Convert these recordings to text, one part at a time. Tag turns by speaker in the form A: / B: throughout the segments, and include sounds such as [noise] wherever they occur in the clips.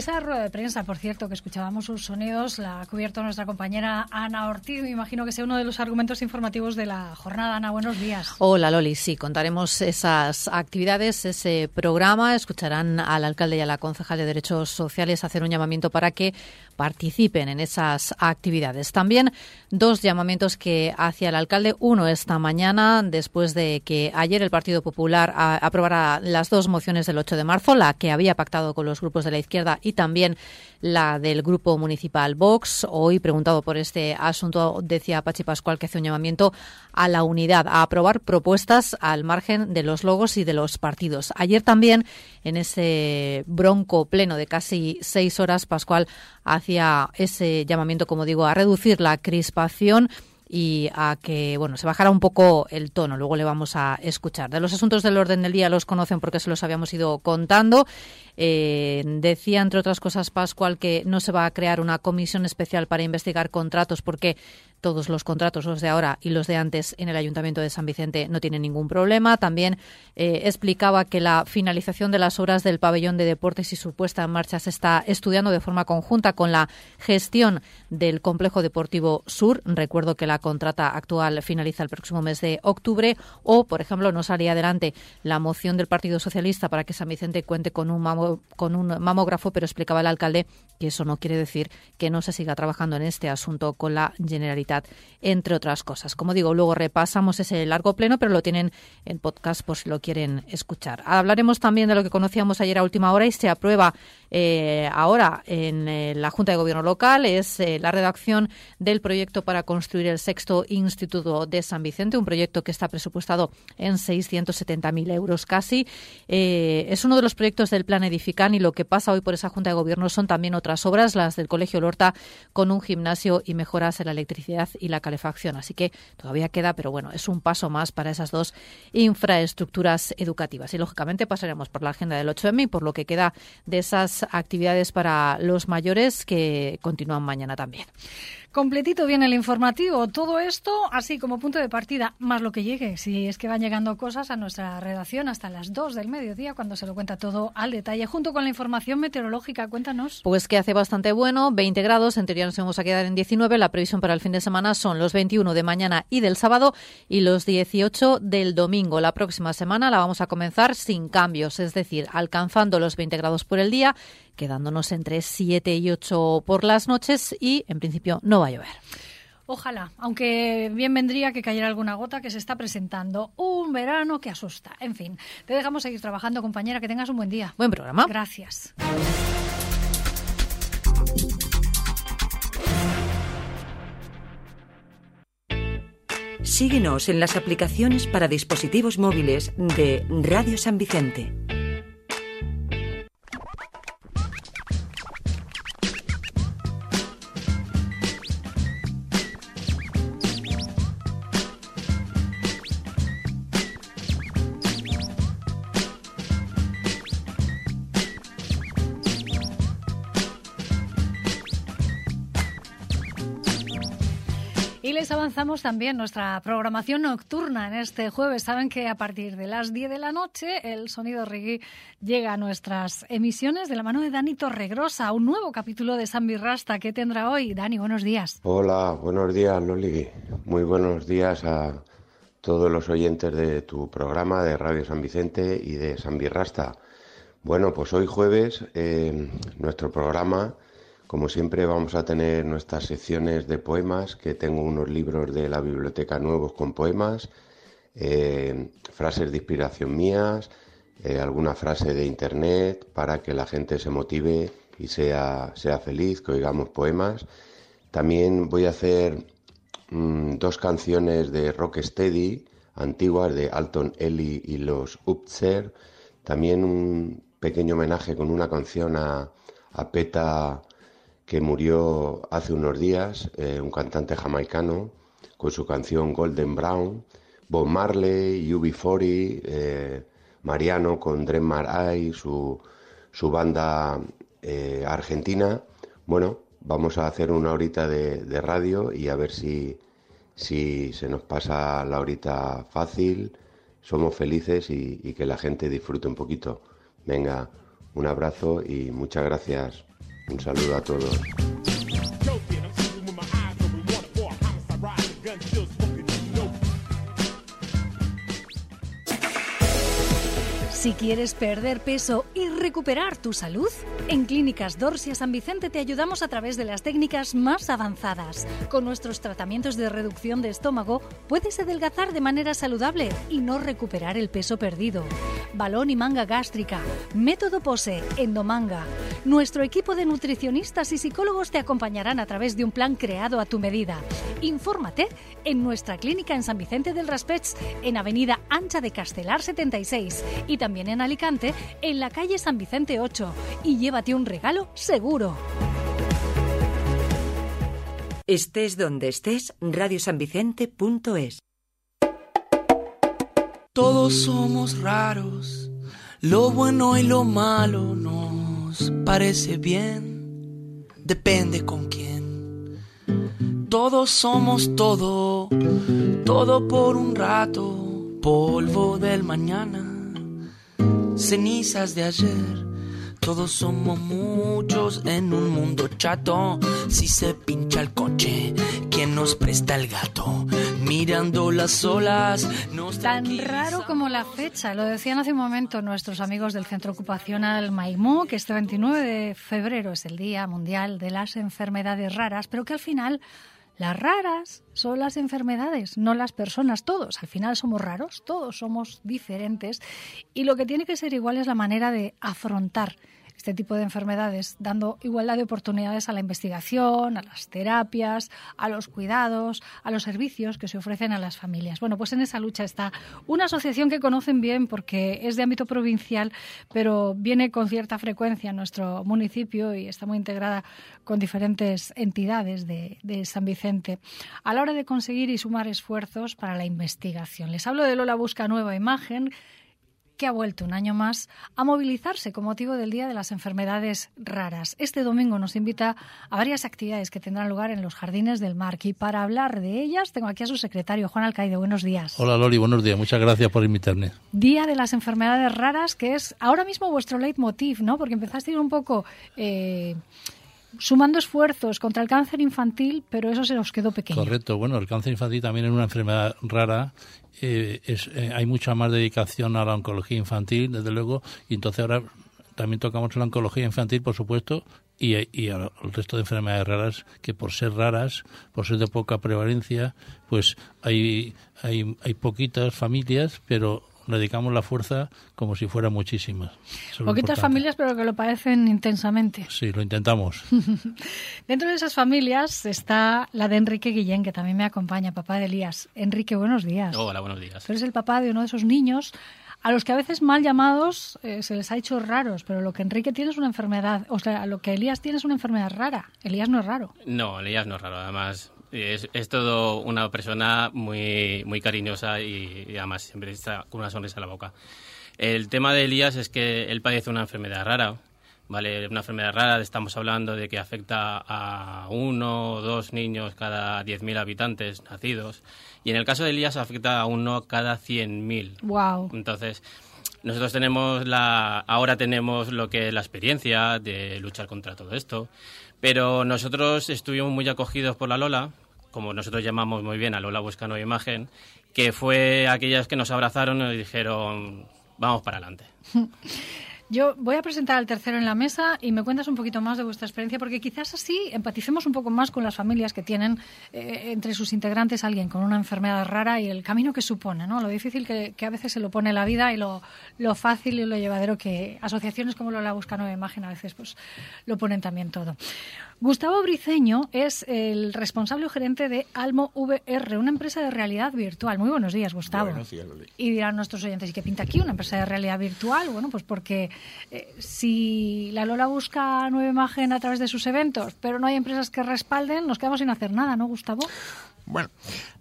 A: Esa rueda de prensa, por cierto, que escuchábamos sus sonidos, la ha cubierto nuestra compañera Ana Ortiz. Me imagino que sea uno de los argumentos informativos de la jornada. Ana, buenos días.
B: Hola, Loli. Sí, contaremos esas actividades, ese programa. Escucharán al alcalde y a la concejal de Derechos Sociales hacer un llamamiento para que participen en esas actividades. También dos llamamientos que hacía el alcalde. Uno esta mañana, después de que ayer el Partido Popular aprobara las dos mociones del 8 de marzo, la que había pactado con los grupos de la izquierda y también la del Grupo Municipal Vox. Hoy, preguntado por este asunto, decía Pachi Pascual que hace un llamamiento a la unidad, a aprobar propuestas al margen de los logos y de los partidos. Ayer también, en ese bronco pleno de casi seis horas, Pascual hacía ese llamamiento, como digo, a reducir la crispación y a que bueno se bajara un poco el tono. Luego le vamos a escuchar. De los asuntos del orden del día los conocen porque se los habíamos ido contando. Eh, decía, entre otras cosas, Pascual, que no se va a crear una comisión especial para investigar contratos porque todos los contratos, los de ahora y los de antes en el Ayuntamiento de San Vicente, no tienen ningún problema. También eh, explicaba que la finalización de las obras del pabellón de deportes y su puesta en marcha se está estudiando de forma conjunta con la gestión del complejo deportivo sur. Recuerdo que la contrata actual finaliza el próximo mes de octubre. O, por ejemplo, no salía adelante la moción del Partido Socialista para que San Vicente cuente con un, con un mamógrafo, pero explicaba el alcalde que eso no quiere decir que no se siga trabajando en este asunto con la Generalitat entre otras cosas. Como digo, luego repasamos ese largo pleno, pero lo tienen en podcast por si lo quieren escuchar. Hablaremos también de lo que conocíamos ayer a última hora y se aprueba eh, ahora en eh, la Junta de Gobierno local. Es eh, la redacción del proyecto para construir el sexto Instituto de San Vicente, un proyecto que está presupuestado en 670.000 euros casi. es uno de los proyectos del Plan Edifican y lo que pasa hoy por esa Junta de Gobierno son también otras obras, las del Colegio Lorta, con un gimnasio y mejoras en la electricidad y la calefacción. Así que todavía queda, pero bueno, es un paso más para esas dos infraestructuras educativas. Y lógicamente pasaremos por la agenda del 8M y por lo que queda de esas actividades para los mayores que continúan mañana también.
A: Completito viene el informativo. Todo esto así como punto de partida, más lo que llegue. Si es que van llegando cosas a nuestra redacción hasta las 2 del mediodía, cuando se lo cuenta todo al detalle, junto con la información meteorológica. Cuéntanos.
B: Pues que hace bastante bueno, 20 grados. En teoría nos vamos a quedar en 19. La previsión para el fin de semana son los 21 de mañana y del sábado y los 18 del domingo. La próxima semana la vamos a comenzar sin cambios, es decir, alcanzando los 20 grados por el día quedándonos entre 7 y 8 por las noches y en principio no va a llover.
A: Ojalá, aunque bien vendría que cayera alguna gota que se está presentando. Un verano que asusta. En fin, te dejamos seguir trabajando, compañera. Que tengas un buen día.
B: Buen programa.
A: Gracias.
C: Síguenos en las aplicaciones para dispositivos móviles de Radio San Vicente.
A: Avanzamos también nuestra programación nocturna en este jueves. Saben que a partir de las 10 de la noche el sonido reggae llega a nuestras emisiones de la mano de Dani Torregrosa, un nuevo capítulo de San Birrasta. ¿Qué tendrá hoy? Dani, buenos días.
D: Hola, buenos días, Loli. Muy buenos días a todos los oyentes de tu programa de Radio San Vicente y de San Birrasta. Bueno, pues hoy jueves eh, nuestro programa como siempre vamos a tener nuestras secciones de poemas, que tengo unos libros de la biblioteca nuevos con poemas, eh, frases de inspiración mías, eh, alguna frase de internet para que la gente se motive y sea, sea feliz, que oigamos poemas. También voy a hacer mm, dos canciones de Rocksteady antiguas de Alton Ellie y los Upzer. También un pequeño homenaje con una canción a, a Peta que murió hace unos días, eh, un cantante jamaicano, con su canción Golden Brown. Bob Marley, UB40, eh, Mariano con Dremar Eye, su, su banda eh, argentina. Bueno, vamos a hacer una horita de, radio y a ver si, si se nos pasa la horita fácil, somos felices y, y que la gente disfrute un poquito. Venga, un abrazo y muchas gracias. Un saludo a todos.
A: Si quieres perder peso y recuperar tu salud, en Clínicas Dorsia San Vicente te ayudamos a través de las técnicas más avanzadas. Con nuestros tratamientos de reducción de estómago puedes adelgazar de manera saludable y no recuperar el peso perdido. Balón y manga gástrica, método pose, endomanga. Nuestro equipo de nutricionistas y psicólogos te acompañarán a través de un plan creado a tu medida. Infórmate en nuestra clínica en San Vicente del Raspech, en Avenida Ancha de Castelar 76 y también también en Alicante, en la calle San Vicente 8. Y llévate un regalo seguro.
C: Estés donde estés, radiosanvicente.es.
E: Todos somos raros, lo bueno y lo malo nos parece bien, depende con quién. Todos somos todo, todo por un rato, polvo del mañana cenizas de ayer. Todos somos muchos en un mundo chato. Si se pincha el coche, ¿quién nos presta el gato? Mirando las olas, nos
A: Tan raro como la fecha, lo decían hace un momento nuestros amigos del Centro Ocupacional Maimó, que este 29 de febrero es el Día Mundial de las Enfermedades Raras, pero que al final las raras son las enfermedades, no las personas. Todos, al final somos raros, todos somos diferentes. Y lo que tiene que ser igual es la manera de afrontar este tipo de enfermedades, dando igualdad de oportunidades a la investigación, a las terapias, a los cuidados, a los servicios que se ofrecen a las familias. Bueno, pues en esa lucha está una asociación que conocen bien porque es de ámbito provincial, pero viene con cierta frecuencia en nuestro municipio y está muy integrada con diferentes entidades de, de San Vicente a la hora de conseguir y sumar esfuerzos para la investigación. Les hablo de Lola Busca Nueva Imagen que ha vuelto un año más a movilizarse con motivo del Día de las Enfermedades Raras. Este domingo nos invita a varias actividades que tendrán lugar en los Jardines del Marqui. para hablar de ellas tengo aquí a su secretario, Juan Alcaide. Buenos días.
F: Hola Loli, buenos días. Muchas gracias por invitarme.
A: Día de las Enfermedades Raras, que es ahora mismo vuestro leitmotiv, ¿no? Porque empezaste un poco... Eh, sumando esfuerzos contra el cáncer infantil, pero eso se nos quedó pequeño.
F: Correcto, bueno, el cáncer infantil también es una enfermedad rara eh, eh, hay mucha más dedicación a la oncología infantil, desde luego, y entonces ahora también tocamos la oncología infantil, por supuesto, y, y al resto de enfermedades raras que por ser raras, por ser de poca prevalencia, pues hay, hay, hay poquitas familias, pero dedicamos la fuerza como si fuera muchísimas.
A: Poquitas familias, pero que lo parecen intensamente.
F: Sí, lo intentamos. [laughs]
A: Dentro de esas familias está la de Enrique Guillén, que también me acompaña, papá de Elías. Enrique, buenos días.
G: Hola, buenos días.
A: Tú eres el papá de uno de esos niños a los que a veces mal llamados eh, se les ha hecho raros, pero lo que Enrique tiene es una enfermedad, o sea, lo que Elías tiene es una enfermedad rara. Elías no es raro.
G: No, Elías no es raro, además es, es, todo una persona muy, muy cariñosa y, además siempre está con una sonrisa en la boca. El tema de Elías es que él padece una enfermedad rara, ¿vale? Una enfermedad rara, estamos hablando de que afecta a uno o dos niños cada 10.000 habitantes nacidos. Y en el caso de Elías afecta a uno cada 100.000.
A: Wow.
G: Entonces, nosotros tenemos la, ahora tenemos lo que es la experiencia de luchar contra todo esto. Pero nosotros estuvimos muy acogidos por la Lola, como nosotros llamamos muy bien a Lola Busca Nueva Imagen, que fue aquellas que nos abrazaron y dijeron, vamos para adelante. [laughs]
A: Yo voy a presentar al tercero en la mesa y me cuentas un poquito más de vuestra experiencia, porque quizás así empaticemos un poco más con las familias que tienen eh, entre sus integrantes alguien con una enfermedad rara y el camino que supone, ¿no? Lo difícil que, a veces se lo pone la vida y lo, lo, fácil y lo llevadero que asociaciones como lo La Busca Nueva Imagen a veces pues lo ponen también todo. Gustavo Briceño es el responsable o gerente de Almo VR, una empresa de realidad virtual. Muy buenos días, Gustavo.
H: Buenos días, Loli.
A: Y dirán nuestros oyentes, ¿y qué pinta aquí una empresa de realidad virtual? Bueno, pues porque eh, si la Lola busca nueva imagen a través de sus eventos, pero no hay empresas que respalden, nos quedamos sin hacer nada, ¿no, Gustavo?
H: Bueno,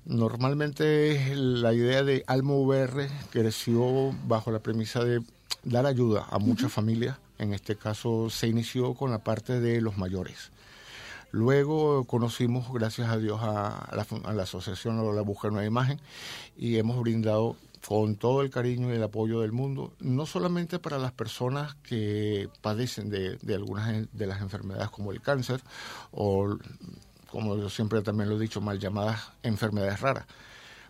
H: normalmente la idea de Alma VR creció bajo la premisa de dar ayuda a muchas familias. En este caso se inició con la parte de los mayores. Luego conocimos, gracias a Dios, a la, a la Asociación La Buscar Nueva Imagen y hemos brindado con todo el cariño y el apoyo del mundo, no solamente para las personas que padecen de, de algunas de las enfermedades como el cáncer o, como yo siempre también lo he dicho, mal llamadas enfermedades raras.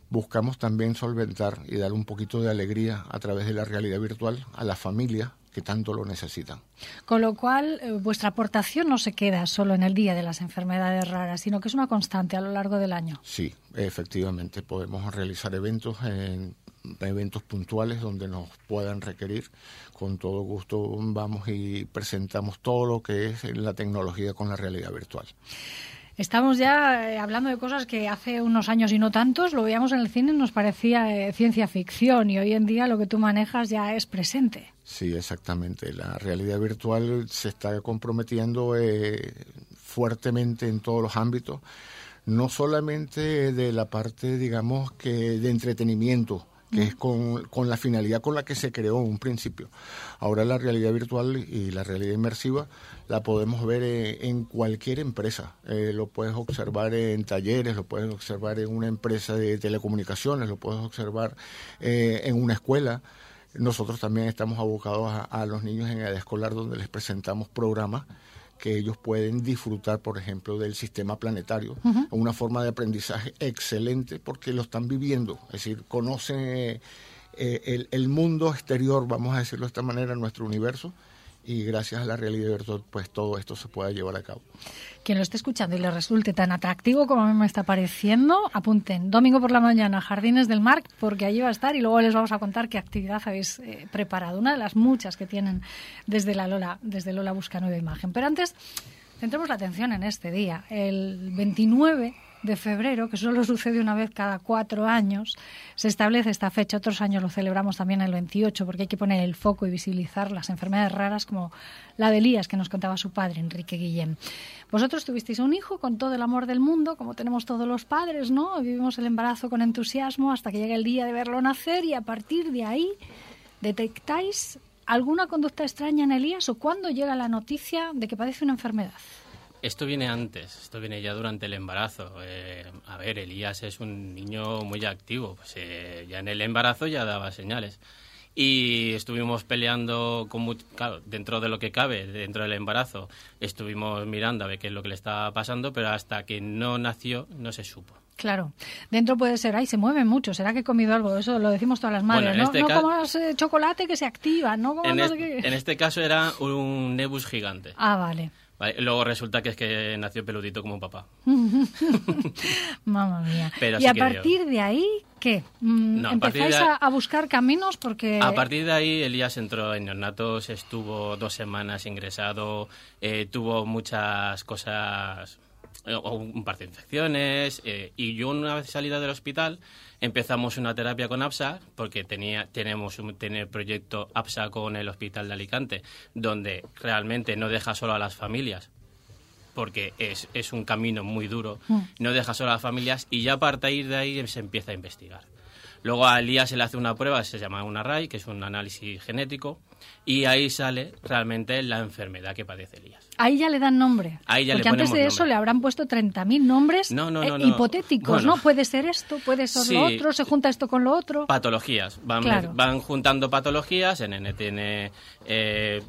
H: Buscamos también solventar y dar un poquito de alegría a través de la realidad virtual a las familias que tanto lo necesitan.
A: Con lo cual, eh, vuestra aportación no se queda solo en el día de las enfermedades raras, sino que es una constante a lo largo del año.
H: Sí, efectivamente, podemos realizar eventos en eventos puntuales donde nos puedan requerir. Con todo gusto vamos y presentamos todo lo que es la tecnología con la realidad virtual.
A: Estamos ya eh, hablando de cosas que hace unos años y no tantos lo veíamos en el cine y nos parecía eh, ciencia ficción y hoy en día lo que tú manejas ya es presente.
H: Sí, exactamente. La realidad virtual se está comprometiendo eh, fuertemente en todos los ámbitos, no solamente de la parte, digamos, que de entretenimiento, que es con, con, la finalidad con la que se creó en un principio. Ahora la realidad virtual y la realidad inmersiva la podemos ver en, cualquier empresa. Eh, lo puedes observar en talleres, lo puedes observar en una empresa de telecomunicaciones, lo puedes observar eh, en una escuela. Nosotros también estamos abocados a, a los niños en edad escolar donde les presentamos programas que ellos pueden disfrutar, por ejemplo, del sistema planetario, uh -huh. una forma de aprendizaje excelente porque lo están viviendo, es decir, conocen eh, el, el, mundo exterior, vamos a decirlo de esta manera, nuestro universo, y gracias a la realidad virtual, pues todo esto se pueda llevar a cabo.
A: Quien lo esté escuchando y le resulte tan atractivo como a mí me está pareciendo, apunten domingo por la mañana Jardines del Mar, porque allí va a estar y luego les vamos a contar qué actividad habéis eh, preparado, una de las muchas que tienen desde la Lola, desde Lola Busca Nueva Imagen. Pero antes, centremos la atención en este día, el 29 de febrero, que solo sucede una vez cada cuatro años, se establece esta fecha. Otros años lo celebramos también el 28 porque hay que poner el foco y visibilizar las enfermedades raras como la de Elías que nos contaba su padre, Enrique Guillén. Vosotros tuvisteis un hijo con todo el amor del mundo, como tenemos todos los padres, ¿no? Vivimos el embarazo con entusiasmo hasta que llega el día de verlo nacer y a partir de ahí detectáis alguna conducta extraña en Elías o cuándo llega la noticia de que padece una enfermedad.
G: Esto viene antes, esto viene ya durante el embarazo. Eh, a ver, Elías es un niño muy activo, pues, eh, ya en el embarazo ya daba señales. Y estuvimos peleando, con, claro, dentro de lo que cabe, dentro del embarazo, estuvimos mirando a ver qué es lo que le estaba pasando, pero hasta que no nació no se supo.
A: Claro, dentro puede ser, ay, se mueve mucho, será que he comido algo, eso lo decimos todas las madres, bueno, este ¿no? No comas eh, chocolate que se activa, no comas
G: en,
A: no
G: es,
A: sé qué.
G: en este caso era un nebus gigante.
A: Ah, vale.
G: Luego resulta que es que nació peludito como un papá. [laughs]
A: Mamma mía. Pero y a partir de ahí, ¿qué?
G: No,
A: ¿Empezáis
G: a,
A: a, buscar caminos? porque
G: A partir de ahí, Elías entró en neonatos, estuvo dos semanas ingresado, eh, tuvo muchas cosas, eh, un par de infecciones, eh, y yo una vez salida del hospital empezamos una terapia con APSA porque tenía, tenemos un tener proyecto APSA con el Hospital de Alicante, donde realmente no deja solo a las familias, porque es, es un camino muy duro, mm. no deja solo a las familias y ya a partir de ahí se empieza a investigar. Luego a Elías se le hace una prueba, se llama una RAI, que es un análisis genético, y ahí sale realmente la enfermedad que padece Elías.
A: Ahí ya le dan nombre.
G: Ahí ya
A: Porque
G: le
A: antes de eso
G: nombre.
A: le habrán puesto 30.000 nombres
G: no, no, no,
A: eh, hipotéticos,
G: bueno.
A: ¿no? Puede ser esto, puede ser
G: sí.
A: lo otro, se junta esto con lo otro.
G: Patologías. Van,
A: claro.
G: van juntando patologías. NN tiene. Eh,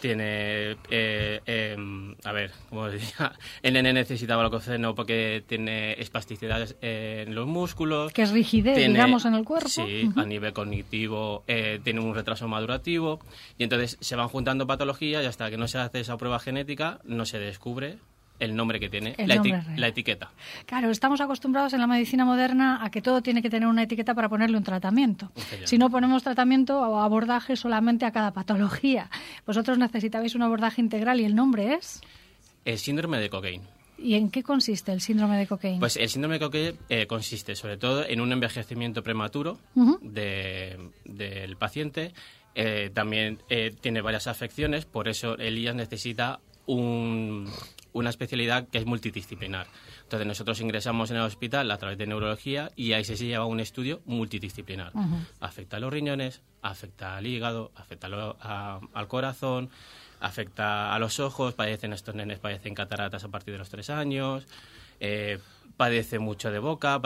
G: tiene eh, eh, a ver cómo diría [laughs] NN necesitaba leucoceno porque tiene espasticidades en los músculos.
A: Que es rigidez
G: tiene,
A: digamos en el cuerpo.
G: Sí uh -huh. a nivel cognitivo eh, tiene un retraso madurativo. Y entonces se van juntando patologías y hasta que no se hace esa prueba genética no se descubre el nombre que tiene, la, etiqueta.
A: Claro, estamos acostumbrados en la medicina moderna a que todo tiene que tener una etiqueta para ponerle un tratamiento. Si no ponemos tratamiento o abordaje solamente a cada patología. Vosotros necesitabais un abordaje integral y el nombre es...
G: El síndrome de Cockayne.
A: ¿Y en qué consiste el síndrome de Cockayne?
G: Pues el síndrome de Cockayne eh, consiste sobre todo en un envejecimiento prematuro uh -huh. de, del paciente. Eh, también eh, tiene varias afecciones, por eso Elías necesita un, una especialidad que es multidisciplinar. Entonces nosotros ingresamos en el hospital a través de neurología y ahí se lleva un estudio multidisciplinar. Afecta a los riñones, afecta al hígado, afecta al corazón, afecta a los ojos, padecen estos nenes, padecen cataratas a partir de los tres años, eh, padece mucho de boca,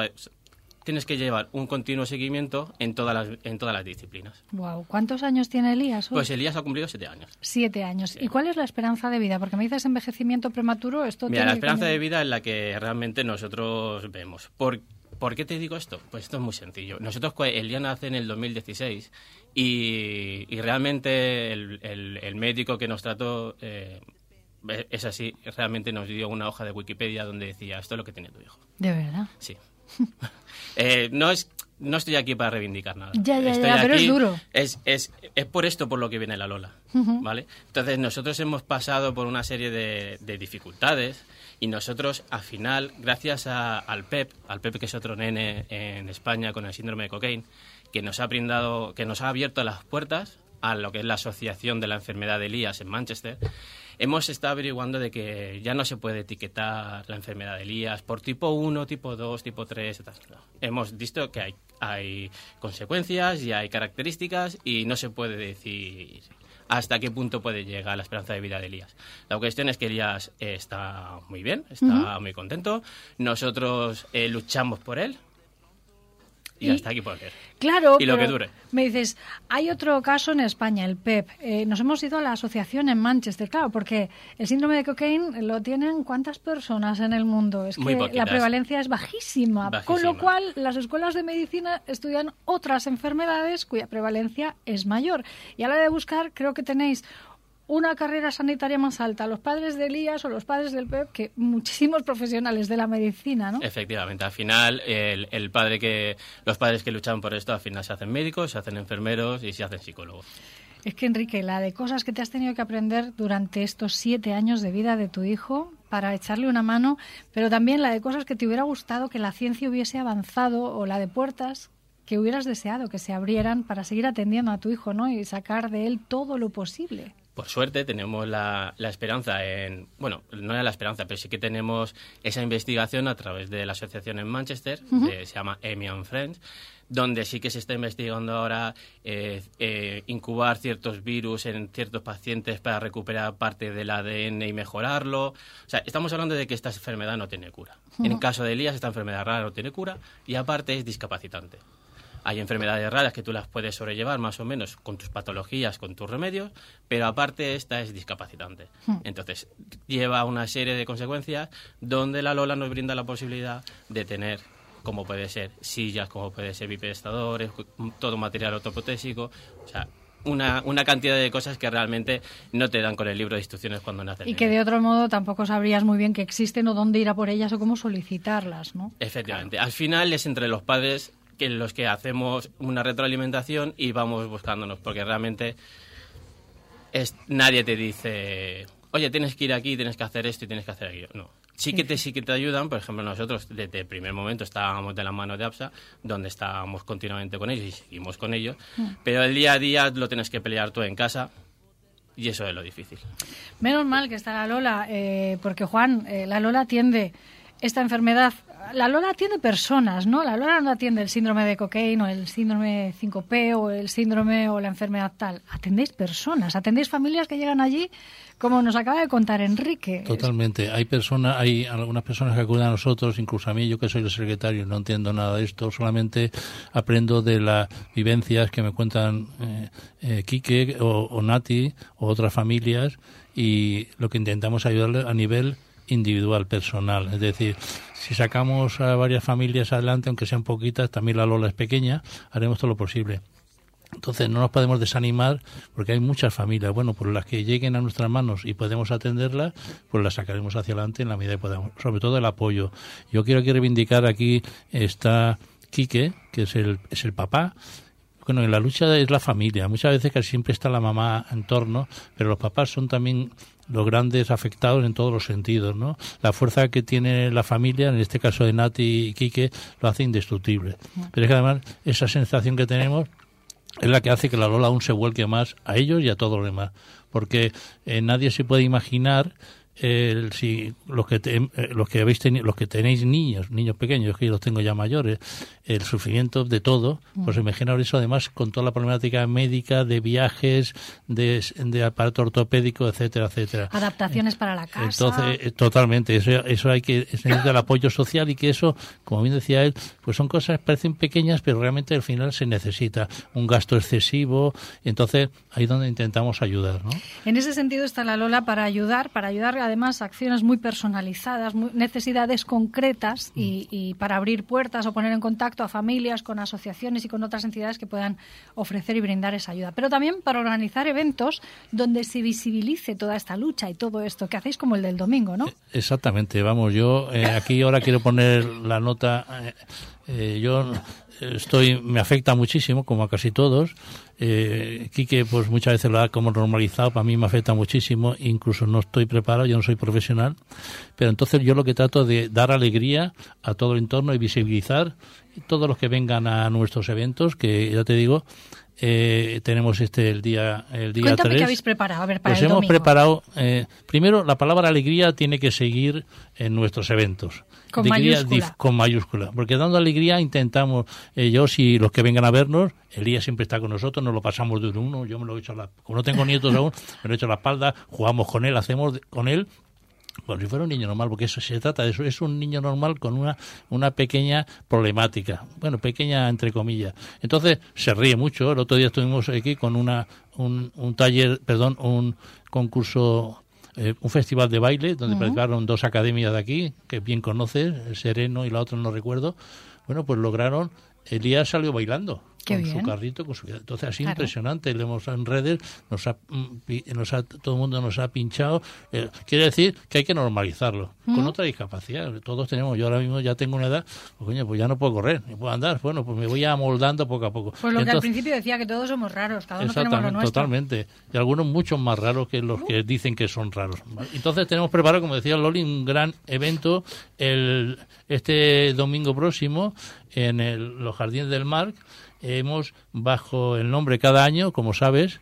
G: tienes que llevar un continuo seguimiento en todas las, en todas las disciplinas.
A: Wow. ¿Cuántos años tiene Elías?
G: Pues Elías ha cumplido siete años.
A: Siete años. ¿Y cuál es la esperanza de vida? Porque me dices envejecimiento prematuro, esto
G: Mira, la esperanza de vida es la que realmente nosotros vemos. ¿Por, ¿Por qué te digo esto? Pues esto es muy sencillo. Nosotros, Elías nace en el 2016 y, y realmente el, el, médico que nos trató... Eh, es así, realmente nos dio una hoja de Wikipedia donde decía, esto es lo que tiene tu hijo.
A: ¿De verdad?
G: Sí. [laughs] Eh, no es no estoy aquí para reivindicar nada.
A: Ya, ya, ya, pero es duro.
G: Es, es, es, por esto por lo que viene la Lola, ¿vale? Entonces, nosotros hemos pasado por una serie de, dificultades y nosotros, al final, gracias al PEP, al PEP que es otro nene en España con el síndrome de cocaine, que nos ha brindado, que nos ha abierto las puertas a lo que es la Asociación de la Enfermedad de Elías en Manchester, hemos estado averiguando de que ya no se puede etiquetar la enfermedad de Elías por tipo 1, tipo 2, tipo 3, etc. Hemos visto que hay, hay consecuencias y hay características y no se puede decir hasta qué punto puede llegar la esperanza de vida de Elías. La cuestión es que Elías está muy bien, está muy contento. Nosotros eh, luchamos por él, y, hasta aquí puede ser.
A: Claro,
G: y lo que dure.
A: Me dices, hay otro caso en España, el PEP. Eh, nos hemos ido a la asociación en Manchester, claro, porque el síndrome de cocaine lo tienen cuántas personas en el mundo. Es que la prevalencia es bajísima, con lo cual las escuelas de medicina estudian otras enfermedades cuya prevalencia es mayor. Y a la hora de buscar, creo que tenéis una carrera sanitaria más alta, los padres de Elías o los padres del PEP, que muchísimos profesionales de la medicina, ¿no?
G: Efectivamente, al final el, padre que los padres que luchan por esto al final se hacen médicos, se hacen enfermeros y se hacen psicólogos.
A: Es que Enrique, la de cosas que te has tenido que aprender durante estos siete años de vida de tu hijo para echarle una mano, pero también la de cosas que te hubiera gustado que la ciencia hubiese avanzado o la de puertas que hubieras deseado que se abrieran para seguir atendiendo a tu hijo, ¿no? Y sacar de él todo lo posible
G: por suerte tenemos la, esperanza en, bueno, no era la esperanza, pero sí que tenemos esa investigación a través de la asociación en Manchester, que se llama EMI and Friends, donde sí que se está investigando ahora eh, eh, incubar ciertos virus en ciertos pacientes para recuperar parte del ADN y mejorarlo. O sea, estamos hablando de que esta enfermedad no tiene cura. En el caso de Elías, esta enfermedad rara no tiene cura y aparte es discapacitante. Hay enfermedades raras que tú las puedes sobrellevar más o menos con tus patologías, con tus remedios, pero aparte esta es discapacitante. Hmm. Entonces, lleva una serie de consecuencias donde la Lola nos brinda la posibilidad de tener como puede ser sillas, como puede ser bipedestadores, todo material ortoprotésico, o sea, una, una, cantidad de cosas que realmente no te dan con el libro de instrucciones cuando naces.
A: Y que de otro modo tampoco sabrías muy bien que existen o dónde ir a por ellas o cómo solicitarlas, ¿no?
G: Efectivamente. Al final es entre los padres que los que hacemos una retroalimentación y vamos buscándonos, porque realmente es, nadie te dice, oye, tienes que ir aquí, tienes que hacer esto y tienes que hacer aquello. No. Sí que, te, sí que te ayudan, por ejemplo, nosotros desde el primer momento estábamos de la mano de APSA, donde estábamos continuamente con ellos y seguimos con ellos, mm. pero el día a día lo tienes que pelear tú en casa, y eso es lo difícil.
A: Menos mal que está la Lola, eh, porque Juan, eh, la Lola atiende esta enfermedad la Lola atiende personas, ¿no? La Lola no atiende el síndrome de cocaína o el síndrome 5P o el síndrome o la enfermedad tal. Atendéis personas, atendéis familias que llegan allí, como nos acaba de contar Enrique.
F: Totalmente. Hay personas, hay algunas personas que acuden a nosotros, incluso a mí, yo que soy el secretario, no entiendo nada de esto, solamente aprendo de las vivencias que me cuentan eh, eh Quique o, o Nati o otras familias y lo que intentamos ayudarle a nivel individual, personal. Es decir, si sacamos a varias familias adelante, aunque sean poquitas, también la Lola es pequeña, haremos todo lo posible. Entonces no nos podemos desanimar porque hay muchas familias. Bueno, por las que lleguen a nuestras manos y podemos atenderlas, pues las sacaremos hacia adelante en la medida que podamos. Sobre todo el apoyo. Yo quiero aquí reivindicar aquí está Quique, que es el, es el papá. Bueno, en la lucha es la familia. Muchas veces casi siempre está la mamá en torno, pero los papás son también los grandes afectados en todos los sentidos, ¿no? La fuerza que tiene la familia, en este caso de Nati y Quique, lo hace indestructible. Pero es que además esa sensación que tenemos es la que hace que la Lola aún se vuelque más a ellos y a todos los demás. Porque eh, nadie se puede imaginar el, si los que te- eh, los que habéis teni- los que tenéis niños niños pequeños que yo los tengo ya mayores el sufrimiento de todo pues imaginaos eso además con toda la problemática médica de viajes de, de aparato ortopédico etcétera etcétera
A: Adaptaciones para la casa.
F: entonces, eh, totalmente, eso, eso hay que, necesita el apoyo social y que eso, como bien decía él, pues son cosas que parecen pequeñas, pero realmente al final se necesita un gasto excesivo, entonces ahí es donde intentamos ayudar, ¿no?
A: En ese sentido está la Lola para ayudar, para ayudar además acciones muy personalizadas, muy- necesidades concretas y, y para abrir puertas o poner en contacto a familias con asociaciones y con otras entidades que puedan ofrecer y brindar esa ayuda. Pero también para organizar eventos donde se visibilice toda esta lucha y todo esto que hacéis como el del domingo, ¿no?
F: Exactamente, vamos, yo eh, aquí ahora quiero poner la nota, eh, eh, yo estoy, me afecta muchísimo, como a casi todos, eh, Quique pues muchas veces lo ha como normalizado, para mí me afecta muchísimo, incluso no estoy preparado, yo no soy profesional, pero entonces yo lo que trato de dar alegría a todo el entorno y visibilizar todos los que vengan a nuestros eventos, que ya te digo, eh, tenemos este el día el día
A: Cuéntame
F: 3.
A: qué habéis preparado, a ver, para
F: Pues
A: el
F: hemos
A: domingo.
F: preparado, eh, primero, la palabra alegría tiene que seguir en nuestros eventos.
A: Con
F: Alegría
A: mayúscula.
F: dif- con mayúscula. Porque dando alegría intentamos, eh, yo si los que vengan a vernos, Elías siempre está con nosotros, nos lo pasamos de uno yo me lo he hecho a la, como no tengo nietos aún, [laughs] me lo he hecho a la espalda, jugamos con él, hacemos con él como si fuera un niño normal, porque eso se trata de eso, es un niño normal con una, una pequeña problemática, bueno, pequeña entre comillas. Entonces se ríe mucho, el otro día estuvimos aquí con una, un, un taller, perdón, un concurso, eh, un festival de baile, donde participaron dos academias de aquí, que bien conoces, el Sereno y la otra no recuerdo, bueno, pues lograron, Elías salió bailando.
A: Qué
F: con
A: bien.
F: su carrito, con su entonces así
A: Claro.
F: impresionante, le hemos en redes, nos ha, mm, nos ha- todo el mundo nos ha pinchado, Eh, quiere decir que hay que normalizarlo, con otra discapacidad, todos tenemos, yo ahora mismo ya tengo una edad, pues coño, pues ya no puedo correr, ni puedo andar, bueno, pues me voy amoldando poco a poco.
A: Pues lo que al principio decía que todos somos raros, cada uno tenemos lo
F: Exactamente,
A: nuestro.
F: totalmente. Y algunos mucho más raros que los que dicen que son raros. Entonces tenemos preparado, como decía Loli, un gran evento el, este domingo próximo en el- los Jardines del Mar. Hemos, bajo el nombre cada año, como sabes,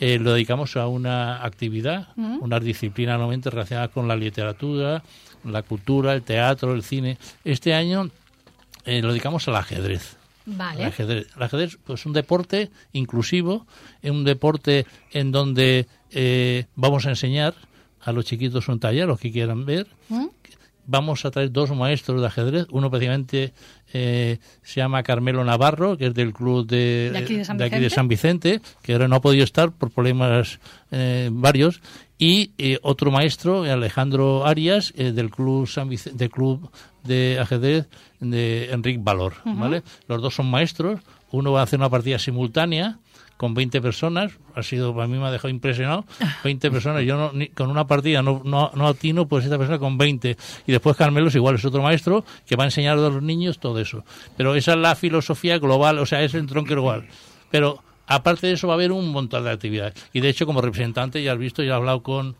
F: eh, lo dedicamos a una actividad, unas disciplinas normalmente relacionadas con la literatura, la cultura, el teatro, el cine. Este año eh, lo dedicamos al ajedrez.
A: Vale.
F: El ajedrez, el ajedrez pues, es un deporte inclusivo, es un deporte en donde eh, vamos a enseñar a los chiquitos un taller, los que quieran ver. Vamos a traer dos maestros de ajedrez. Uno precisamente eh, se llama Carmelo Navarro, que es del club de,
A: ¿De aquí de San
F: de
A: Vicente?
F: San Vicente, que ahora no ha podido estar por problemas eh, varios. Y eh, otro maestro, Alejandro Arias, eh, del club San Vic- del club de ajedrez de Enrique Valor. ¿vale? Los dos son maestros. Uno va a hacer una partida simultánea con 20 personas. Ha sido, para mí me ha dejado impresionado. [laughs] 20 personas. Yo no, ni- con una partida no, no, no atino, pues esta persona con 20. Y después Carmelo es igual, es otro maestro que va a enseñar a los niños todo eso. Pero esa es la filosofía global, o sea, es el tronco global. Pero aparte de eso va a haber un montón de actividades. Y de hecho, como representante, ya has visto, ya he hablado con,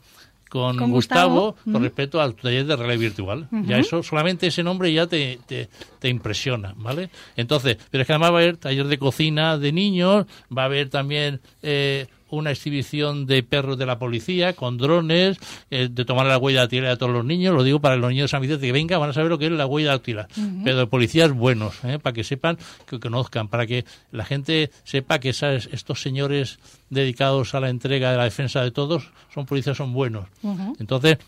F: con,
A: Con
F: Gustavo,
A: Gustavo.
F: con respecto al taller de realidad virtual. Ya eso, solamente ese nombre ya te, te, te impresiona, ¿vale? Entonces, pero es que además va a haber taller de cocina de niños, va a haber también eh, una exhibición de perros de la policía con drones, eh, de tomar la huella dactilar a todos los niños, lo digo para los niños de San Vicente que vengan, van a saber lo que es la huella dactilar,
I: Ujú.
F: pero de policías buenos, ¿eh? para que sepan, que conozcan, para que la gente sepa que esas, estos señores dedicados a la entrega de la defensa de todos son policías, son buenos. Entonces,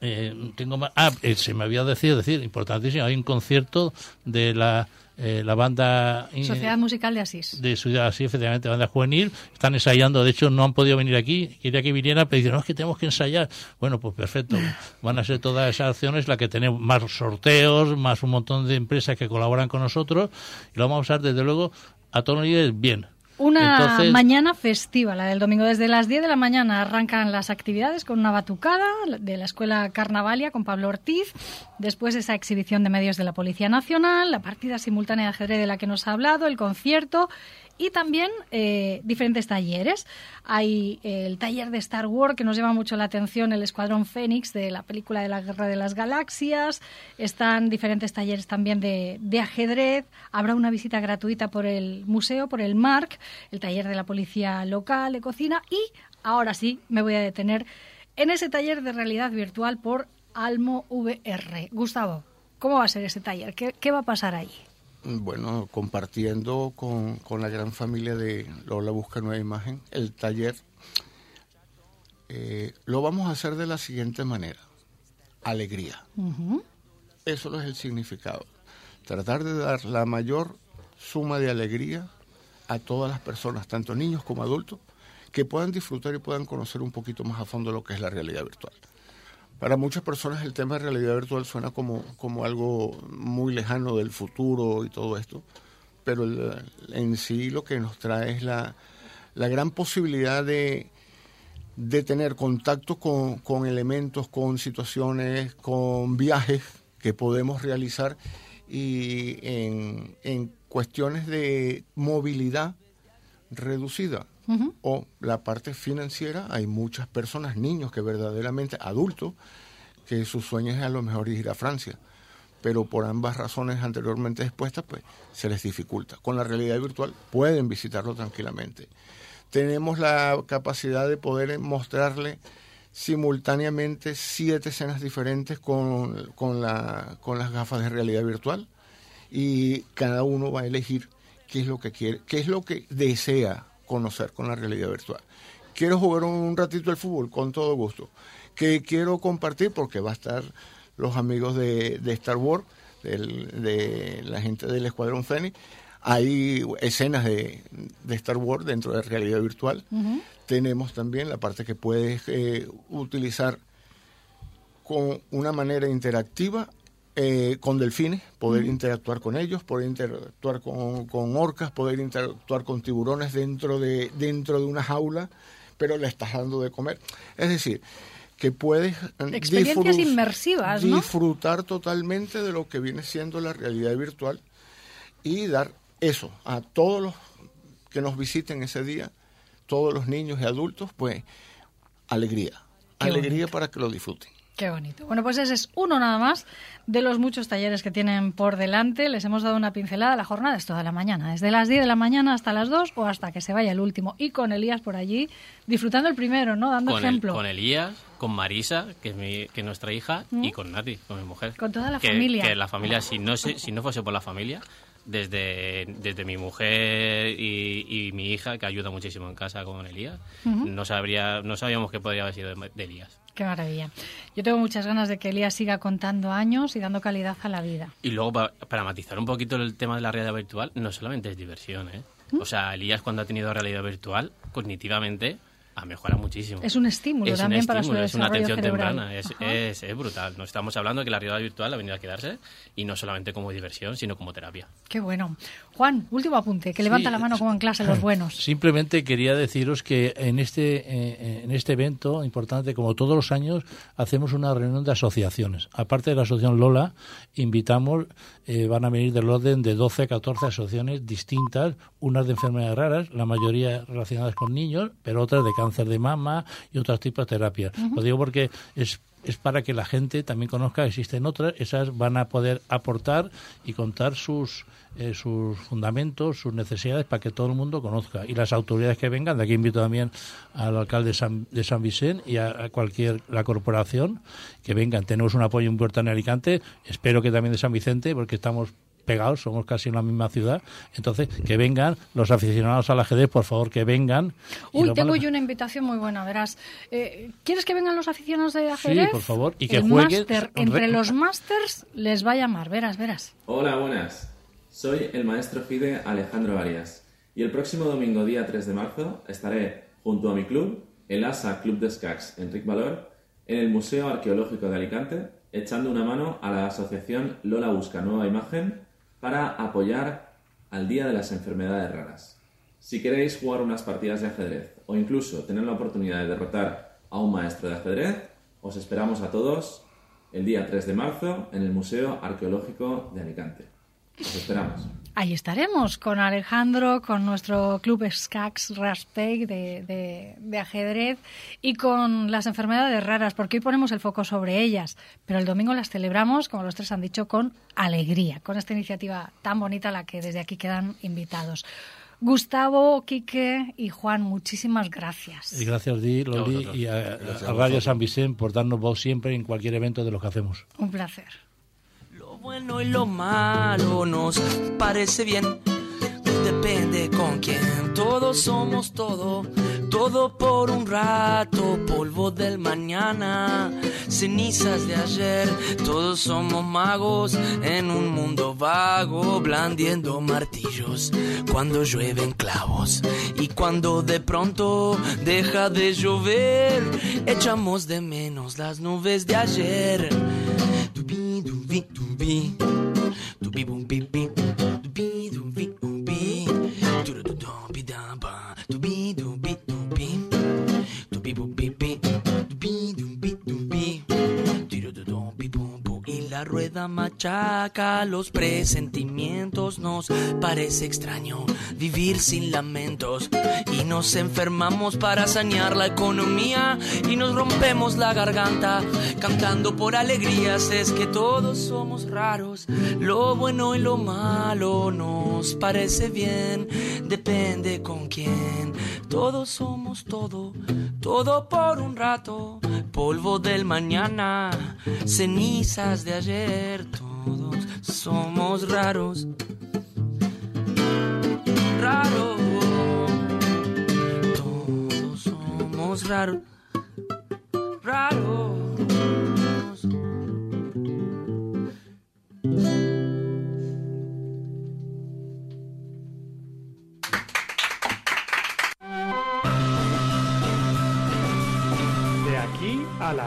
F: eh, tengo más. Ah, eh, se me había decidido decir, importantísimo, hay un concierto de la, eh, la banda.
A: Sociedad Musical de Asís.
F: de Ciudad, sí, efectivamente, banda juvenil, están ensayando, de hecho no han podido venir aquí, quería que vinieran, pero dicen, no, es que tenemos que ensayar. Bueno, pues perfecto, van a ser todas esas acciones las que tenemos, más sorteos, más un montón de empresas que colaboran con nosotros, y lo vamos a usar desde luego a todos los niveles bien.
A: Una
F: Entonces-
A: mañana festiva, la del domingo. Desde las 10 de la mañana arrancan las actividades con una batucada de la Escuela Carnavalia con Pablo Ortiz. Después esa exhibición de medios de la Policía Nacional, la partida simultánea de ajedrez de la que nos ha hablado, el concierto y también eh, diferentes talleres. Hay el taller de Star Wars que nos llama mucho la atención, el Escuadrón Fénix de la película de la Guerra de las Galaxias. Están diferentes talleres también de, de ajedrez. Habrá una visita gratuita por el museo, por el MARC, el taller de la policía local de cocina y ahora sí me voy a detener en ese taller de realidad virtual por Almo VR. Gustavo, ¿cómo va a ser ese taller? ¿Qué, qué va a pasar ahí?
H: Bueno, compartiendo con, con, la gran familia de Lola Busca Nueva Imagen, el taller eh, lo vamos a hacer de la siguiente manera. Alegría. Uh -huh. Eso es el significado. Tratar de dar la mayor suma de alegría a todas las personas, tanto niños como adultos, que puedan disfrutar y puedan conocer un poquito más a fondo lo que es la realidad virtual. Para muchas personas el tema de realidad virtual suena como, como algo muy lejano del futuro y todo esto, pero en sí lo que nos trae es la, la gran posibilidad de, de tener contacto con, con, elementos, con situaciones, con viajes que podemos realizar y en, en cuestiones de movilidad reducida. O la parte financiera, hay muchas personas, niños que verdaderamente, adultos, que su sueño es a lo mejor ir a Francia, pero por ambas razones anteriormente expuestas, pues se les dificulta. Con la realidad virtual pueden visitarlo tranquilamente. Tenemos la capacidad de poder mostrarle simultáneamente siete escenas diferentes con, con, la, con las gafas de realidad virtual y cada uno va a elegir qué es lo que quiere, qué es lo que desea conocer con la realidad virtual. Quiero jugar un ratito el fútbol, con todo gusto. Que quiero compartir porque va a estar los amigos de, de Star Wars, del, de la gente del Escuadrón Fénix. Hay escenas de, de, Star Wars dentro de realidad virtual. Uh -huh. Tenemos también la parte que puedes eh, utilizar con una manera interactiva eh, con delfines, poder mm. interactuar con ellos, poder interactuar con, con, orcas, poder interactuar con tiburones dentro de, dentro de una jaula, pero le estás dando de comer. Es decir, que puedes
A: experiencias disfrut inmersivas, ¿no?
H: disfrutar totalmente de lo que viene siendo la realidad virtual y dar eso a todos los que nos visiten ese día, todos los niños y adultos, pues alegría, Qué alegría bonito. para que lo disfruten.
A: Qué bonito. Bueno, pues ese es uno nada más de los muchos talleres que tienen por delante. Les hemos dado una pincelada. La jornada es toda la mañana, desde las 10 de la mañana hasta las 2 o hasta que se vaya el último. Y con Elías por allí, disfrutando el primero, ¿no? Dando
G: con
A: ejemplo.
G: El, con Elías, con Marisa, que es, mi, que es nuestra hija, ¿Mm? y con Nati, con mi mujer.
A: Con toda la
G: que,
A: familia.
G: Que la familia, si no, si no fuese por la familia, desde, desde mi mujer y, y, mi hija, que ayuda muchísimo en casa con Elías, uh -huh. no, sabría, no sabíamos qué podría haber sido de, de Elías.
A: Qué maravilla. Yo tengo muchas ganas de que Elías siga contando años y dando calidad a la vida.
G: Y luego, para, para matizar un poquito el tema de la realidad virtual, no solamente es diversión, ¿eh? ¿Mm? O sea, Elías cuando ha tenido realidad virtual, cognitivamente ha mejorado muchísimo.
A: Es un estímulo
G: es
A: también
G: un
A: para
G: estímulo,
A: su
G: Es una atención
A: cerebral.
G: temprana, es, es, es, brutal. No estamos hablando de que la realidad virtual ha venido a quedarse y no solamente como diversión, sino como terapia.
A: Qué bueno. Juan, último apunte, que levanta sí, la mano como en clase los [laughs] buenos.
F: Simplemente quería deciros que en este, eh, en este evento importante, como todos los años, hacemos una reunión de asociaciones. Aparte de la asociación Lola, invitamos, eh, van a venir del orden de 12, 14 asociaciones distintas, unas de enfermedades raras, la mayoría relacionadas con niños, pero otras de cáncer de mama y otros tipos de terapias. Uh -huh. Lo digo porque es es para que la gente también conozca que existen otras, esas van a poder aportar y contar sus eh, sus fundamentos, sus necesidades para que todo el mundo conozca. Y las autoridades que vengan, de aquí invito también al alcalde de San, de San Vicente y a, a, cualquier, la corporación, que vengan. Tenemos un apoyo importante en Alicante, espero que también de San Vicente, porque estamos pegados, somos casi en la misma ciudad. Entonces, que vengan los aficionados al ajedrez, por favor, que vengan.
A: Uy, tengo yo una invitación muy buena, verás. Eh, ¿Quieres que vengan los aficionados de ajedrez?
F: Sí, por favor, y que
A: El
F: jueguen.
A: Máster, entre los másters les va a llamar, verás, verás.
I: Hola, buenas. Soy el maestro FIDE Alejandro Arias y el próximo domingo, día 3 de marzo, estaré junto a mi club, el ASA Club de Escacs Enric Valor, en el Museo Arqueológico de Alicante, echando una mano a la asociación Lola Busca Nueva Imagen para apoyar al Día de las Enfermedades Raras. Si queréis jugar unas partidas de ajedrez o incluso tener la oportunidad de derrotar a un maestro de ajedrez, os esperamos a todos el día 3 de marzo en el Museo Arqueológico de Alicante. Os esperamos.
A: Ahí estaremos con Alejandro, con nuestro club SCAX Raspeg de, de, ajedrez y con las enfermedades raras, porque hoy ponemos el foco sobre ellas, pero el domingo las celebramos, como los tres han dicho, con alegría, con esta iniciativa tan bonita a la que desde aquí quedan invitados. Gustavo, Quique y Juan, muchísimas gracias.
F: Y gracias a Loli, y a, Radio San Vicente por darnos voz siempre en cualquier evento de lo que hacemos.
A: Un placer
E: bueno y lo malo nos parece bien. Depende con quién, todos somos todo, todo por un rato, polvo del mañana, cenizas de ayer, todos somos magos en un mundo vago, blandiendo martillos cuando llueven clavos. Y cuando de pronto deja de llover, echamos de menos las nubes de ayer. Beep rueda machaca los presentimientos, nos parece extraño vivir sin lamentos y nos enfermamos para sanear la economía y nos rompemos la garganta cantando por alegrías. Es que todos somos raros, lo bueno y lo malo nos parece bien, depende con quién. Todos somos todo, todo por un rato, polvo del mañana, cenizas de ayer, todos somos raros raro. Todos somos raros, raros.